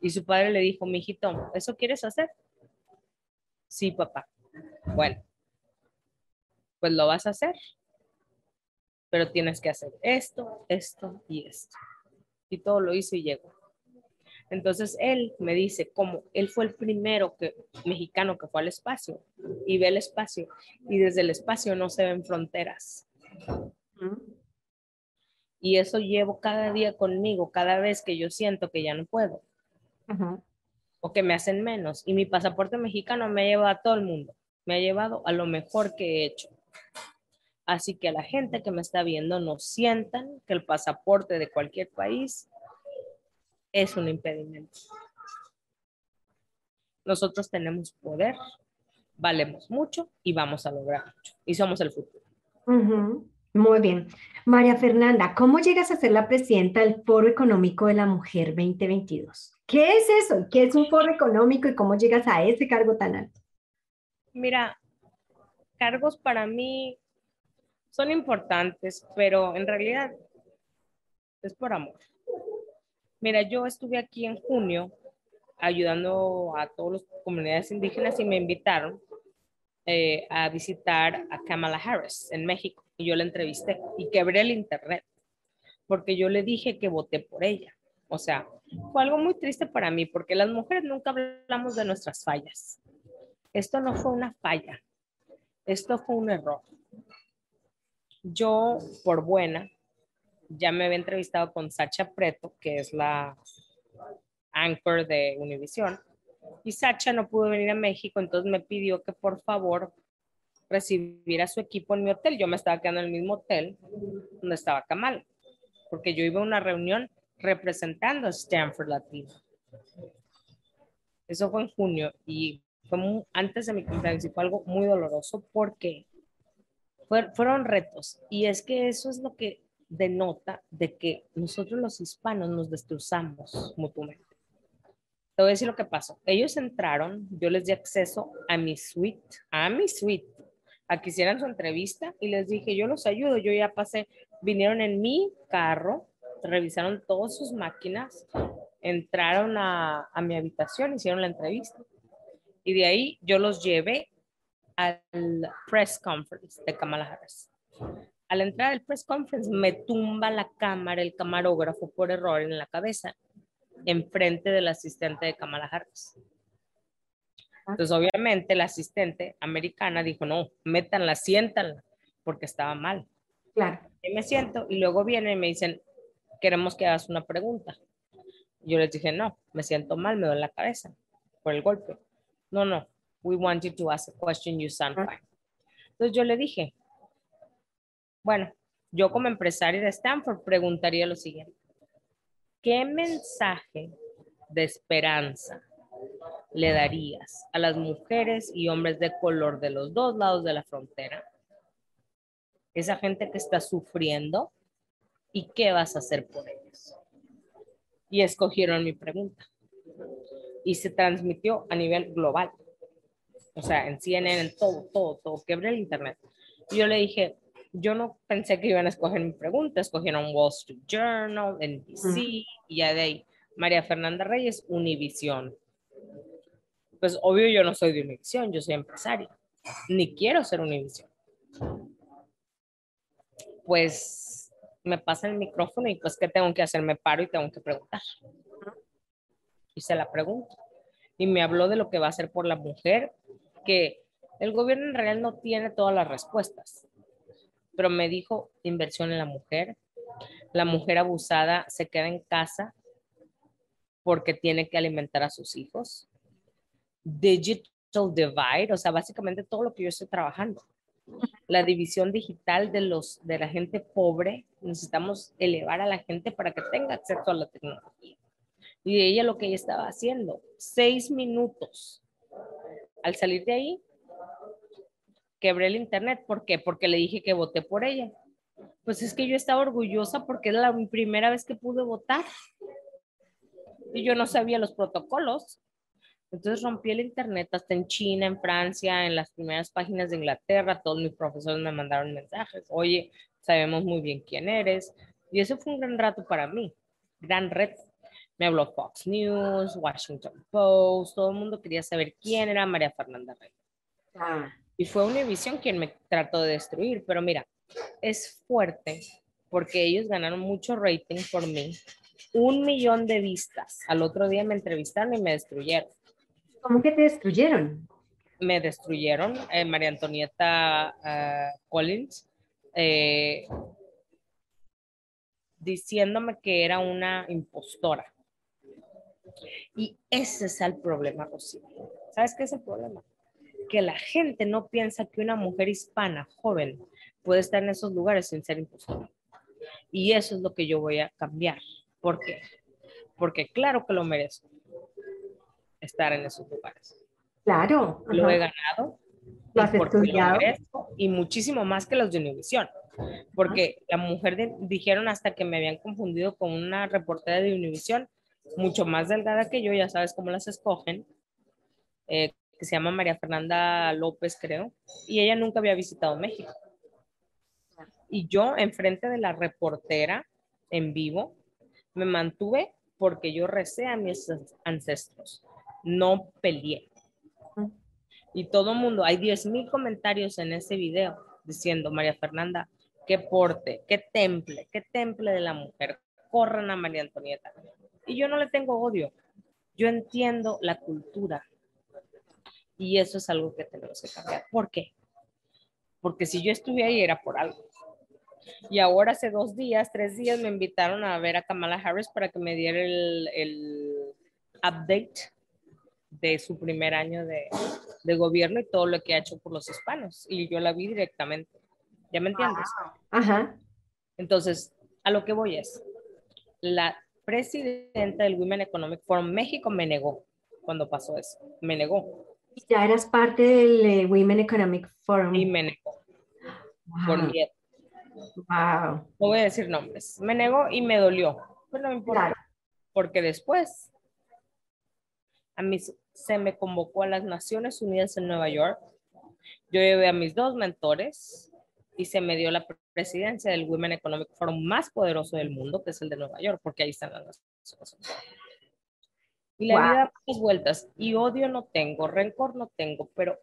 Speaker 1: Y su padre le dijo, mijito, ¿eso quieres hacer? Sí, papá. Bueno, pues lo vas a hacer. Pero tienes que hacer esto, esto y esto. Y todo lo hizo y llegó. Entonces él me dice como él fue el primero que, mexicano que fue al espacio y ve el espacio y desde el espacio no se ven fronteras. Y eso llevo cada día conmigo, cada vez que yo siento que ya no puedo. O que me hacen menos. Y mi pasaporte mexicano me lleva a todo el mundo. Me ha llevado a lo mejor que he hecho. Así que a la gente que me está viendo no sientan que el pasaporte de cualquier país es un impedimento. Nosotros tenemos poder, valemos mucho y vamos a lograr mucho. Y somos el futuro.
Speaker 2: Muy bien. María Fernanda, ¿cómo llegas a ser la presidenta del Foro Económico de la Mujer 2022? ¿Qué es eso? ¿Qué es un foro económico y cómo llegas a ese cargo tan alto?
Speaker 1: Mira, cargos para mí son importantes, pero en realidad es por amor. Mira, yo estuve aquí en junio ayudando a todas las comunidades indígenas y me invitaron eh, a visitar a Kamala Harris en México y yo la entrevisté y quebré el internet porque yo le dije que voté por ella. O sea, fue algo muy triste para mí porque las mujeres nunca hablamos de nuestras fallas. Esto no fue una falla, esto fue un error. Yo, por buena, ya me había entrevistado con Sacha Preto, que es la anchor de Univision, y Sacha no pudo venir a México, entonces me pidió que por favor recibiera a su equipo en mi hotel. Yo me estaba quedando en el mismo hotel donde estaba Kamal, porque yo iba a una reunión representando a Stanford Latino. Eso fue en junio y fue antes de mi cumpleaños y fue algo muy doloroso porque fueron retos y es que eso es lo que denota de que nosotros los hispanos nos destrozamos mutuamente. Te voy a decir lo que pasó. Ellos entraron, yo les di acceso a mi suite, a mi suite, a que hicieran su entrevista y les dije, yo los ayudo, yo ya pasé, vinieron en mi carro, revisaron todas sus máquinas, entraron a, a mi habitación, hicieron la entrevista. Y de ahí yo los llevé al press conference de Kamala Harris. Al entrar al press conference me tumba la cámara, el camarógrafo por error en la cabeza enfrente del asistente de Kamala Harris. Ah. Entonces, obviamente, la asistente americana dijo, no, métanla, siéntanla, porque estaba mal. Claro. Y me siento y luego vienen y me dicen, queremos que hagas una pregunta. Yo les dije, no, me siento mal, me duele la cabeza por el golpe. No, no, we want you to ask a question, you sound ah. fine. Entonces yo le dije, bueno, yo como empresaria de Stanford preguntaría lo siguiente. ¿Qué mensaje de esperanza le darías a las mujeres y hombres de color de los dos lados de la frontera? Esa gente que está sufriendo y qué vas a hacer por ellos. Y escogieron mi pregunta. Y se transmitió a nivel global. O sea, en CNN, en todo, todo, todo. Quebré el internet. Y yo le dije, yo no pensé que iban a escoger mi pregunta, escogieron Wall Street Journal, NBC, y ya de ahí, María Fernanda Reyes, Univision. Pues obvio yo no soy de Univision, yo soy empresaria, ni quiero ser Univision. Pues me pasa el micrófono y pues ¿qué tengo que hacer? Me paro y tengo que preguntar. Y se la pregunto. Y me habló de lo que va a hacer por la mujer, que el gobierno en realidad no tiene todas las respuestas pero me dijo inversión en la mujer. La mujer abusada se queda en casa porque tiene que alimentar a sus hijos. Digital divide, o sea, básicamente todo lo que yo estoy trabajando. La división digital de, los, de la gente pobre, necesitamos elevar a la gente para que tenga acceso a la tecnología. Y ella lo que ella estaba haciendo, seis minutos. Al salir de ahí, quebré el internet. ¿Por qué? Porque le dije que voté por ella. Pues es que yo estaba orgullosa porque era la primera vez que pude votar. Y yo no sabía los protocolos. Entonces rompí el internet hasta en China, en Francia, en las primeras páginas de Inglaterra. Todos mis profesores me mandaron mensajes. Oye, sabemos muy bien quién eres. Y eso fue un gran rato para mí. Gran reto. Me habló Fox News, Washington Post. Todo el mundo quería saber quién era María Fernanda Reyes. Ah. Y fue Univision quien me trató de destruir, pero mira, es fuerte porque ellos ganaron mucho rating por mí. Un millón de vistas. Al otro día me entrevistaron y me destruyeron.
Speaker 2: ¿Cómo que te destruyeron?
Speaker 1: Me destruyeron. Eh, María Antonieta eh, Collins. Eh, diciéndome que era una impostora. Y ese es el problema, Rocío. ¿Sabes qué es el problema? Que la gente no piensa que una mujer hispana joven puede estar en esos lugares sin ser imposible. Y eso es lo que yo voy a cambiar. ¿Por qué? Porque claro que lo merezco estar en esos lugares.
Speaker 2: Claro.
Speaker 1: Lo he ganado.
Speaker 2: Lo has estudiado.
Speaker 1: y muchísimo más que los de Univision. Porque la mujer dijeron hasta que me habían confundido con una reportera de Univision, mucho más delgada que yo, ya sabes cómo las escogen, eh, que se llama María Fernanda López, creo, y ella nunca había visitado México. Y yo, enfrente de la reportera en vivo, me mantuve porque yo recé a mis ancestros, no peleé. Y todo el mundo, hay 10 mil comentarios en ese video diciendo, María Fernanda, qué porte, qué temple, qué temple de la mujer, corran a María Antonieta. Y yo no le tengo odio, yo entiendo la cultura, y eso es algo que tenemos que cambiar. ¿Por qué? Porque si yo estuve ahí era por algo. Y ahora hace dos días, tres días me invitaron a ver a Kamala Harris para que me diera el, el update de su primer año de, de, gobierno y todo lo que ha hecho por los hispanos. Y yo la vi directamente. ¿Ya me entiendes?
Speaker 2: Ajá.
Speaker 1: Entonces, a lo que voy es, la presidenta del Women Economic Forum México me negó cuando pasó eso. Me negó.
Speaker 2: Ya eras parte del eh, Women Economic Forum.
Speaker 1: Y me negó. Por miedo.
Speaker 2: Wow.
Speaker 1: No voy a decir nombres. Me negó y me dolió. Pero no me importa. Porque después a mí se me convocó a las Naciones Unidas en Nueva York. Yo llevé a mis dos mentores y se me dio la presidencia del Women Economic Forum más poderoso del mundo, que es el de Nueva York, porque ahí están las Naciones Unidas. Y la vida da muchas vueltas. Y odio no tengo, rencor no tengo, pero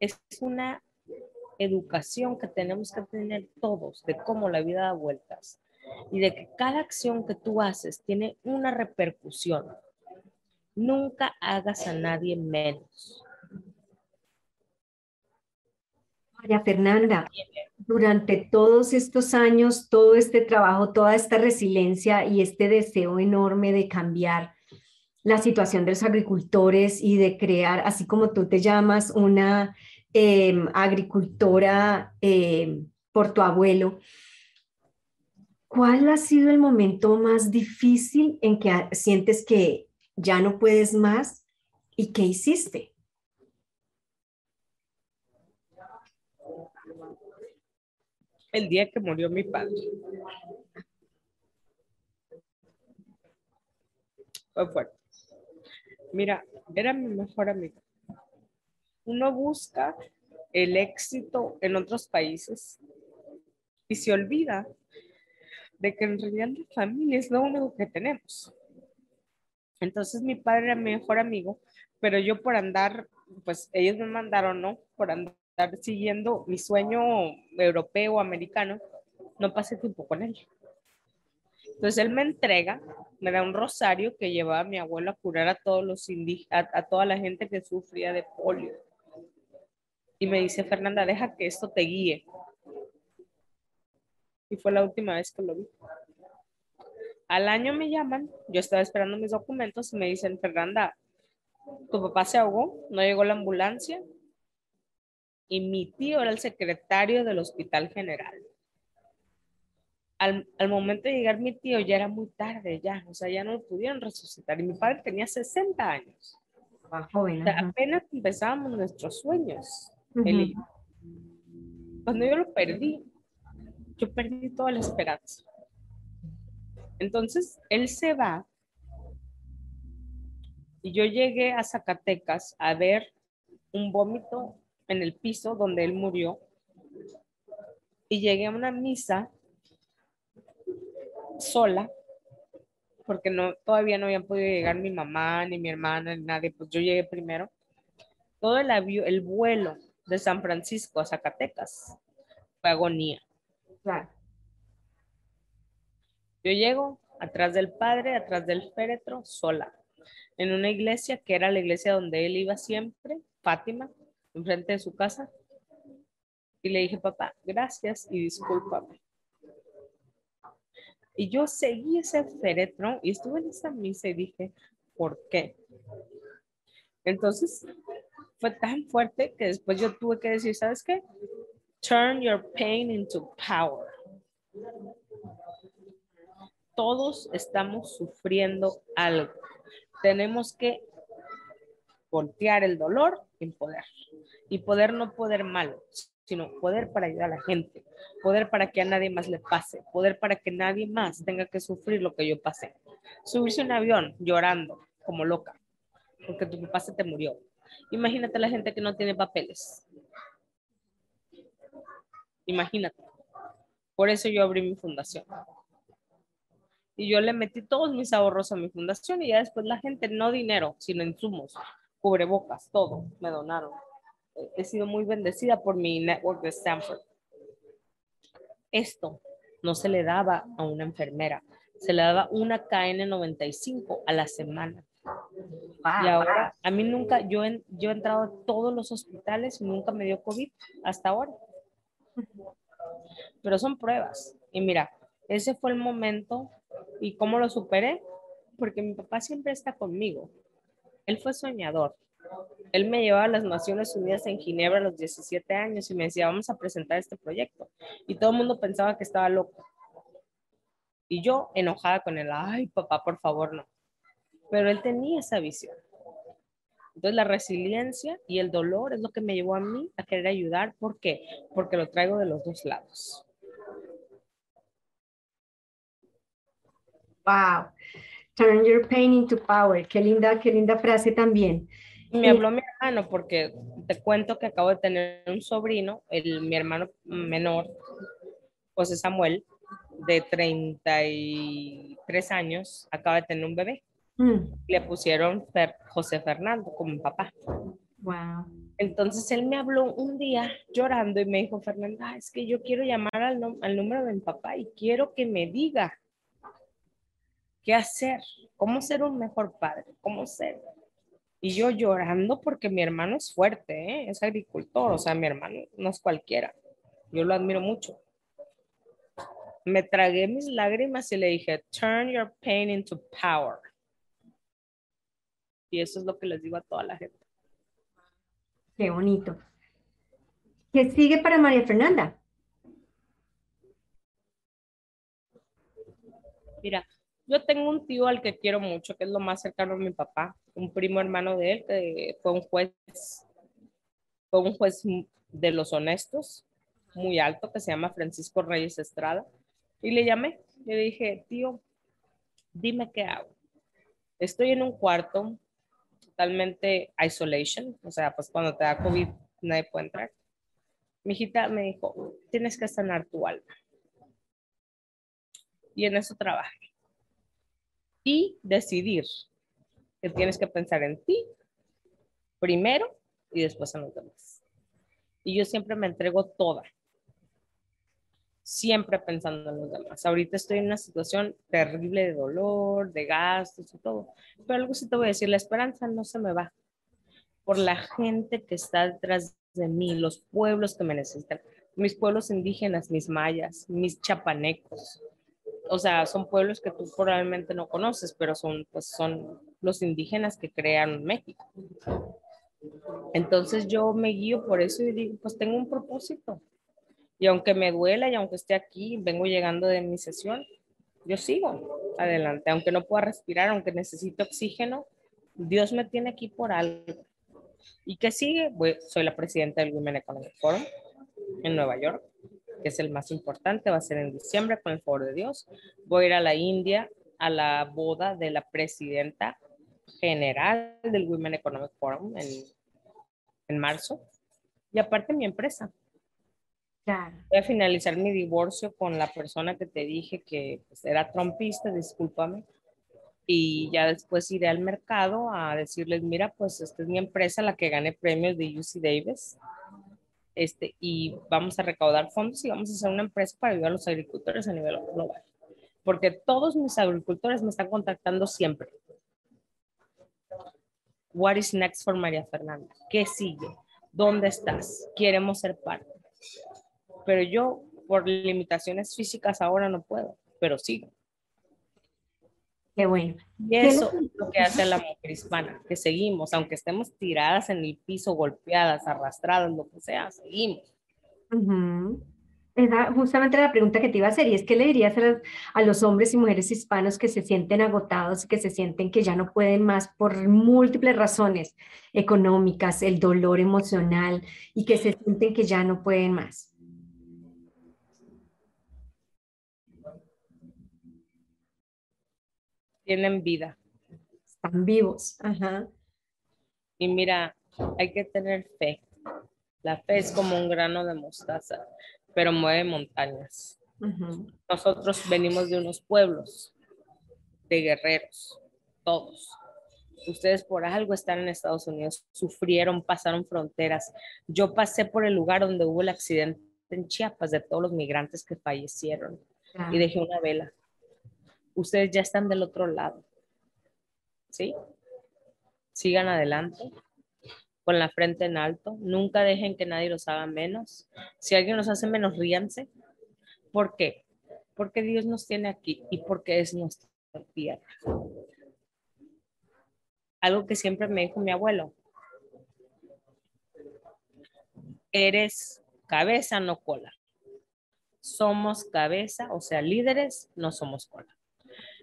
Speaker 1: es una educación que tenemos que tener todos de cómo la vida da vueltas y de que cada acción que tú haces tiene una repercusión. Nunca hagas a nadie menos.
Speaker 2: María Fernanda, durante todos estos años, todo este trabajo, toda esta resiliencia y este deseo enorme de cambiar, la situación de los agricultores y de crear, así como tú te llamas, una em, agricultora em, por tu abuelo. ¿Cuál ha sido el momento más difícil en que sientes que ya no puedes más y qué hiciste?
Speaker 1: El día que murió mi padre. Fue fuerte. Mira, era mi mejor amigo. Uno busca el éxito en otros países y se olvida de que en realidad la familia es lo único que tenemos. Entonces mi padre era mi mejor amigo, pero yo por andar, pues ellos me mandaron, ¿no? Por andar siguiendo mi sueño europeo, americano, no pasé tiempo con él. Entonces él me entrega, me da un rosario que llevaba a mi abuelo a curar a todos los indígenas, a, toda la gente que sufría de polio. Y me dice, Fernanda, deja que esto te guíe. Y fue la última vez que lo vi. Al año me llaman, yo estaba esperando mis documentos y me dicen, Fernanda, tu papá se ahogó, no llegó la ambulancia y mi tío era el secretario del Hospital General al, momento de llegar mi tío ya era muy tarde, ya, o sea, ya no lo pudieron resucitar. Y mi padre tenía 60 años.
Speaker 2: Ah, joven,
Speaker 1: apenas empezábamos nuestros sueños. Cuando yo lo perdí, yo perdí toda la esperanza. Entonces, él se va y yo llegué a Zacatecas a ver un vómito en el piso donde él murió y llegué a una misa sola, porque no, todavía no habían podido llegar mi mamá, ni mi hermana, ni nadie, pues yo llegué primero. Todo el, el vuelo de San Francisco a Zacatecas fue agonía. Yo llego atrás del padre, atrás del féretro, sola, en una iglesia que era la iglesia donde él iba siempre, Fátima, enfrente de su casa. Y le dije, papá, gracias y discúlpame. Y yo seguí ese féretro y estuve en esa misa y dije, ¿por qué? Entonces, fue tan fuerte que después yo tuve que decir, ¿sabes qué? Turn your pain into power. Todos estamos sufriendo algo. Tenemos que voltear el dolor en poder. Y poder no poder malo, sino poder para ayudar a la gente, poder para que a nadie más le pase, poder para que nadie más tenga que sufrir lo que yo pasé. Subirse un avión llorando como loca, porque tu papá se te murió. Imagínate la gente que no tiene papeles. Imagínate. Por eso yo abrí mi fundación. Y yo le metí todos mis ahorros a mi fundación y ya después la gente, no dinero, sino insumos, cubrebocas, todo, me donaron he sido muy bendecida por mi network de Stanford. Esto no se le daba a una enfermera, se le daba una KN95 a la semana. y ahora, a mí nunca, yo, he, yo he entrado a todos los hospitales y nunca me dio COVID hasta ahora. Pero son pruebas. Y mira, ese fue el momento y cómo lo superé, porque mi papá siempre está conmigo. Él fue soñador. Él me llevaba a las Naciones Unidas en Ginebra a los 17 años y me decía, vamos a presentar este proyecto. Y todo el mundo pensaba que estaba loco. Y yo enojada con él, ay, papá, por favor, no. Pero él tenía esa visión. Entonces la resiliencia y el dolor es lo que me llevó a mí a querer ayudar. ¿Por qué? Porque lo traigo de los dos lados.
Speaker 2: Wow. Turn your pain into power. Qué linda, qué linda frase también.
Speaker 1: Me habló mi hermano porque te cuento que acabo de tener un sobrino, el, mi hermano menor, José Samuel, de 33 años, acaba de tener un bebé. Mm. Le pusieron José Fernando como papá.
Speaker 2: Wow.
Speaker 1: Entonces él me habló un día llorando y me dijo, Fernanda, es que yo quiero llamar al, al número de mi papá y quiero que me diga qué hacer, cómo ser un mejor padre, cómo ser y yo llorando porque mi hermano es fuerte, ¿eh? es agricultor, o sea, mi hermano no es cualquiera. Yo lo admiro mucho. Me tragué mis lágrimas y le dije, turn your pain into power. Y eso es lo que les digo a toda la gente.
Speaker 2: Qué bonito. ¿Qué sigue para María Fernanda?
Speaker 1: Mira, yo tengo un tío al que quiero mucho, que es lo más cercano a mi papá, un primo hermano de él, que fue un juez, fue un juez de los honestos, muy alto, que se llama Francisco Reyes Estrada. Y le llamé, le dije, tío, dime qué hago. Estoy en un cuarto totalmente isolation, o sea, pues cuando te da COVID nadie puede entrar. Mi hijita me dijo, tienes que sanar tu alma. Y en eso trabajé y decidir que tienes que pensar en ti primero y después en los demás. Y yo siempre me entrego toda, siempre pensando en los demás. Ahorita estoy en una situación terrible de dolor, de gastos y todo, pero algo sí te voy a decir, la esperanza no se me va por la gente que está detrás de mí, los pueblos que me necesitan, mis pueblos indígenas, mis mayas, mis chapanecos, o sea, son pueblos que tú probablemente no conoces, pero son, pues, son los indígenas que crean México. Entonces yo me guío por eso y digo, pues tengo un propósito. Y aunque me duela y aunque esté aquí, vengo llegando de mi sesión, yo sigo adelante. Aunque no pueda respirar, aunque necesite oxígeno, Dios me tiene aquí por algo. ¿Y qué sigue? soy la presidenta del Women Economic Forum en Nueva York que es el más importante, va a ser en diciembre, con el favor de Dios. Voy a ir a la India a la boda de la presidenta general del Women Economic Forum en, en marzo. Y aparte mi empresa. Voy a finalizar mi divorcio con la persona que te dije que pues, era trompista, discúlpame. Y ya después iré al mercado a decirles, mira, pues esta es mi empresa, la que gane premios de UC Davis este, y vamos a recaudar fondos y vamos a hacer una empresa para ayudar a los agricultores a nivel global. Porque todos mis agricultores me están contactando siempre. What is next for María Fernanda? ¿Qué sigue? ¿Dónde estás? Queremos ser parte. Pero yo, por limitaciones físicas, ahora no puedo, pero sigo.
Speaker 2: Qué bueno.
Speaker 1: Y eso es lo que hace la mujer hispana, que seguimos, aunque estemos tiradas en el piso, golpeadas, arrastradas, lo que sea, seguimos.
Speaker 2: justamente la pregunta que te iba a hacer, y es ¿qué le dirías a, a, los hombres y mujeres hispanos que se sienten agotados, que se sienten que ya no pueden más por múltiples razones económicas, el dolor emocional, y que se sienten que ya no pueden más?
Speaker 1: Tienen vida.
Speaker 2: Están vivos. Ajá.
Speaker 1: Y mira, hay que tener fe. La fe es como un grano de mostaza, pero mueve montañas. Nosotros venimos de unos pueblos, de guerreros, todos. Ustedes por algo están en Estados Unidos, sufrieron, pasaron fronteras. Yo pasé por el lugar donde hubo el accidente en Chiapas de todos los migrantes que fallecieron y dejé una vela ustedes ya están del otro lado. ¿Sí? Sigan adelante con la frente en alto. Nunca dejen que nadie los haga menos. Si alguien los hace menos, ríanse. ¿Por qué? Porque Dios nos tiene aquí y porque es nuestra tierra. Algo que siempre me dijo mi abuelo. Eres cabeza, no cola. Somos cabeza, o sea, líderes, no somos cola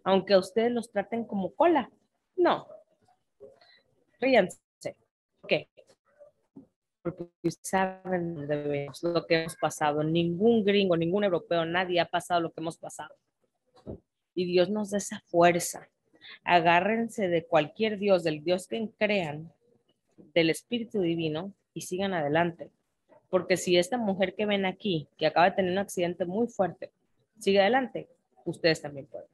Speaker 1: aunque ustedes los traten como cola. No. Ríanse. ¿Por Porque saben lo que hemos pasado. Ningún gringo, ningún europeo, nadie ha pasado lo que hemos pasado. Y Dios nos da esa fuerza. Agárrense de cualquier Dios, del Dios que crean, del Espíritu Divino y sigan adelante. Porque si esta mujer que ven aquí, que acaba de tener un accidente muy fuerte, sigue adelante, ustedes también pueden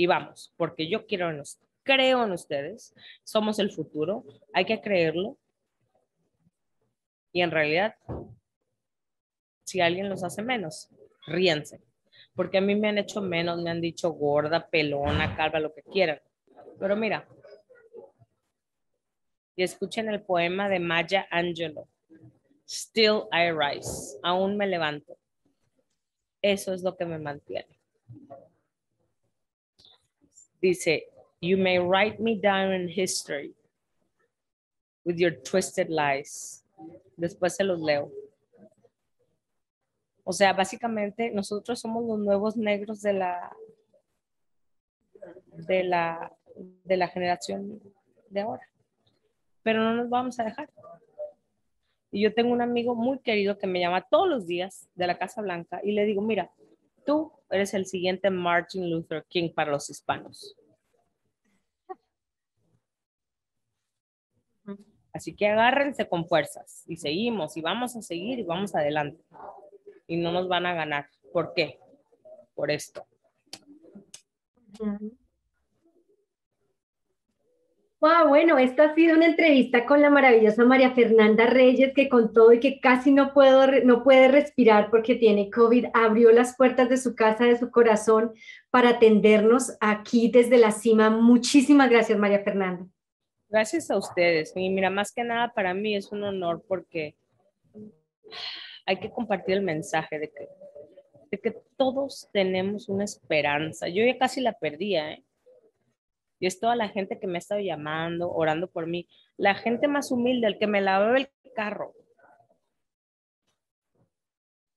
Speaker 1: y vamos, porque yo quiero en creo en ustedes, somos el futuro, hay que creerlo. Y en realidad, si alguien los hace menos, ríense, porque a mí me han hecho menos, me han dicho gorda, pelona, calva, lo que quieran. Pero mira, y escuchen el poema de Maya Angelou, Still I Rise, aún me levanto. Eso es lo que me mantiene. Dice, you may write me down in history with your twisted lies. Después se los leo. O sea, básicamente nosotros somos los nuevos negros de la, de la, de la generación de ahora. Pero no nos vamos a dejar. Y yo tengo un amigo muy querido que me llama todos los días de la Casa Blanca y le digo, mira, tú eres el siguiente Martin Luther King para los hispanos. Así que agárrense con fuerzas y seguimos y vamos a seguir y vamos adelante. Y no nos van a ganar. ¿Por qué? Por esto.
Speaker 2: Wow, bueno, esta ha sido una entrevista con la maravillosa María Fernanda Reyes, que con todo y que casi no, puedo, no puede respirar porque tiene COVID, abrió las puertas de su casa, de su corazón, para atendernos aquí desde la cima. Muchísimas gracias, María Fernanda.
Speaker 1: Gracias a ustedes. Y mira, más que nada para mí es un honor porque hay que compartir el mensaje de que, de que todos tenemos una esperanza. Yo ya casi la perdía, ¿eh? Y es toda la gente que me ha estado llamando, orando por mí. La gente más humilde, el que me lavaba el carro,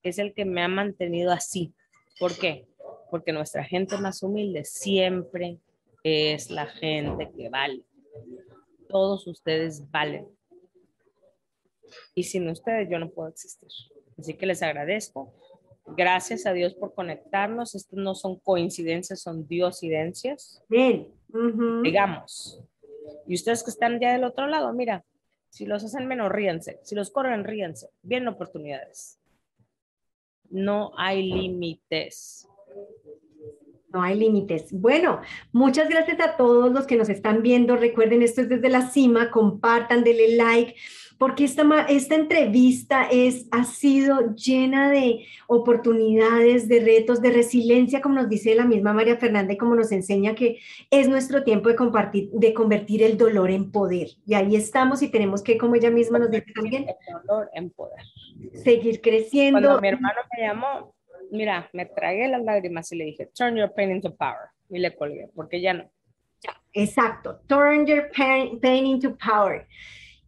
Speaker 1: es el que me ha mantenido así. ¿Por qué? Porque nuestra gente más humilde siempre es la gente que vale todos ustedes valen. Y sin ustedes yo no puedo existir. Así que les agradezco. Gracias a Dios por conectarnos. Estas no son coincidencias, son diosidencias.
Speaker 2: Bien.
Speaker 1: Digamos. Y ustedes que están ya del otro lado, mira, si los hacen menos, ríense. Si los corren, ríense. Vienen oportunidades. No hay límites.
Speaker 2: No hay límites. Bueno, muchas gracias a todos los que nos están viendo. Recuerden, esto es desde la cima. Compartan, denle like, porque esta, esta entrevista es, ha sido llena de oportunidades, de retos, de resiliencia, como nos dice la misma María Fernanda y como nos enseña que es nuestro tiempo de, compartir, de convertir el dolor en poder. Y ahí estamos y tenemos que, como ella misma nos dice también,
Speaker 1: el dolor en poder.
Speaker 2: Seguir creciendo.
Speaker 1: Cuando mi hermano me llamó, mira, me tragué las lágrimas y le dije, turn your pain into power. Y le colgué, porque ya no.
Speaker 2: Exacto, turn your pain, into power.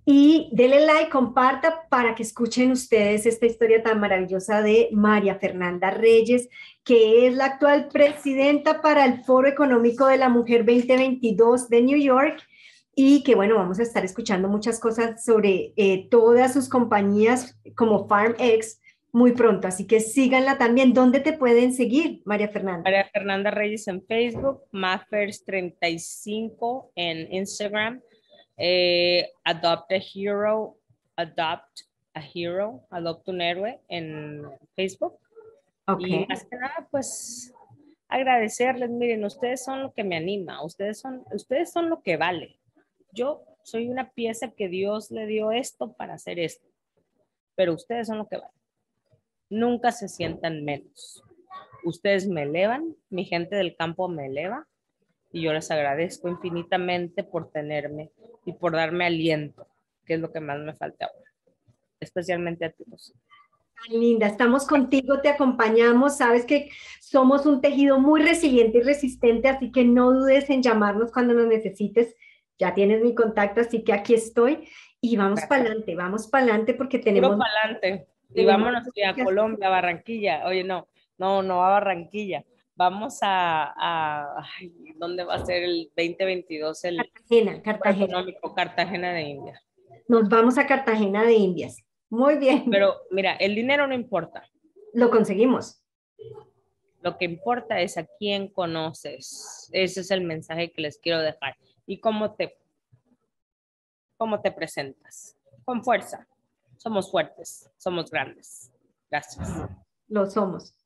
Speaker 2: Y dele like, comparta para que escuchen ustedes esta historia tan maravillosa de María Fernanda Reyes, que es la actual presidenta para el Foro Económico de la Mujer 2022 de New York y que bueno, vamos a estar escuchando muchas cosas sobre eh, todas sus compañías como FarmX, muy pronto, así que síganla también. ¿Dónde te pueden seguir, María Fernanda?
Speaker 1: María Fernanda Reyes en Facebook, Maffers35 en Instagram, eh, Adopt a Hero, Adopt a Hero, Adopt un héroe en Facebook. Okay. Y más que nada, pues agradecerles, miren, ustedes son lo que me anima, ustedes son, ustedes son lo que vale. Yo soy una pieza que Dios le dio esto para hacer esto, pero ustedes son lo que valen nunca se sientan menos. Ustedes me elevan, mi gente del campo me eleva y yo les agradezco infinitamente por tenerme y por darme aliento, que es lo que más me falta ahora, especialmente a ti.
Speaker 2: Linda, estamos contigo, te acompañamos, sabes que somos un tejido muy resiliente y resistente, así que no dudes en llamarnos cuando nos necesites. Ya tienes mi contacto, así que aquí estoy y vamos para adelante, vamos para adelante porque tenemos...
Speaker 1: para adelante. Y vámonos a Colombia, a Barranquilla. Oye, no, no, no a Barranquilla. Vamos a, a ¿dónde va a ser el 2022? El
Speaker 2: Cartagena, Cartagena.
Speaker 1: Económico, Cartagena de Indias.
Speaker 2: Nos vamos a Cartagena de Indias. Muy bien.
Speaker 1: Pero mira, el dinero no importa.
Speaker 2: Lo conseguimos.
Speaker 1: Lo que importa es a quién conoces. Ese es el mensaje que les quiero dejar. Y cómo te, cómo te presentas. Con fuerza somos fuertes, somos grandes. Gracias.
Speaker 2: Lo somos.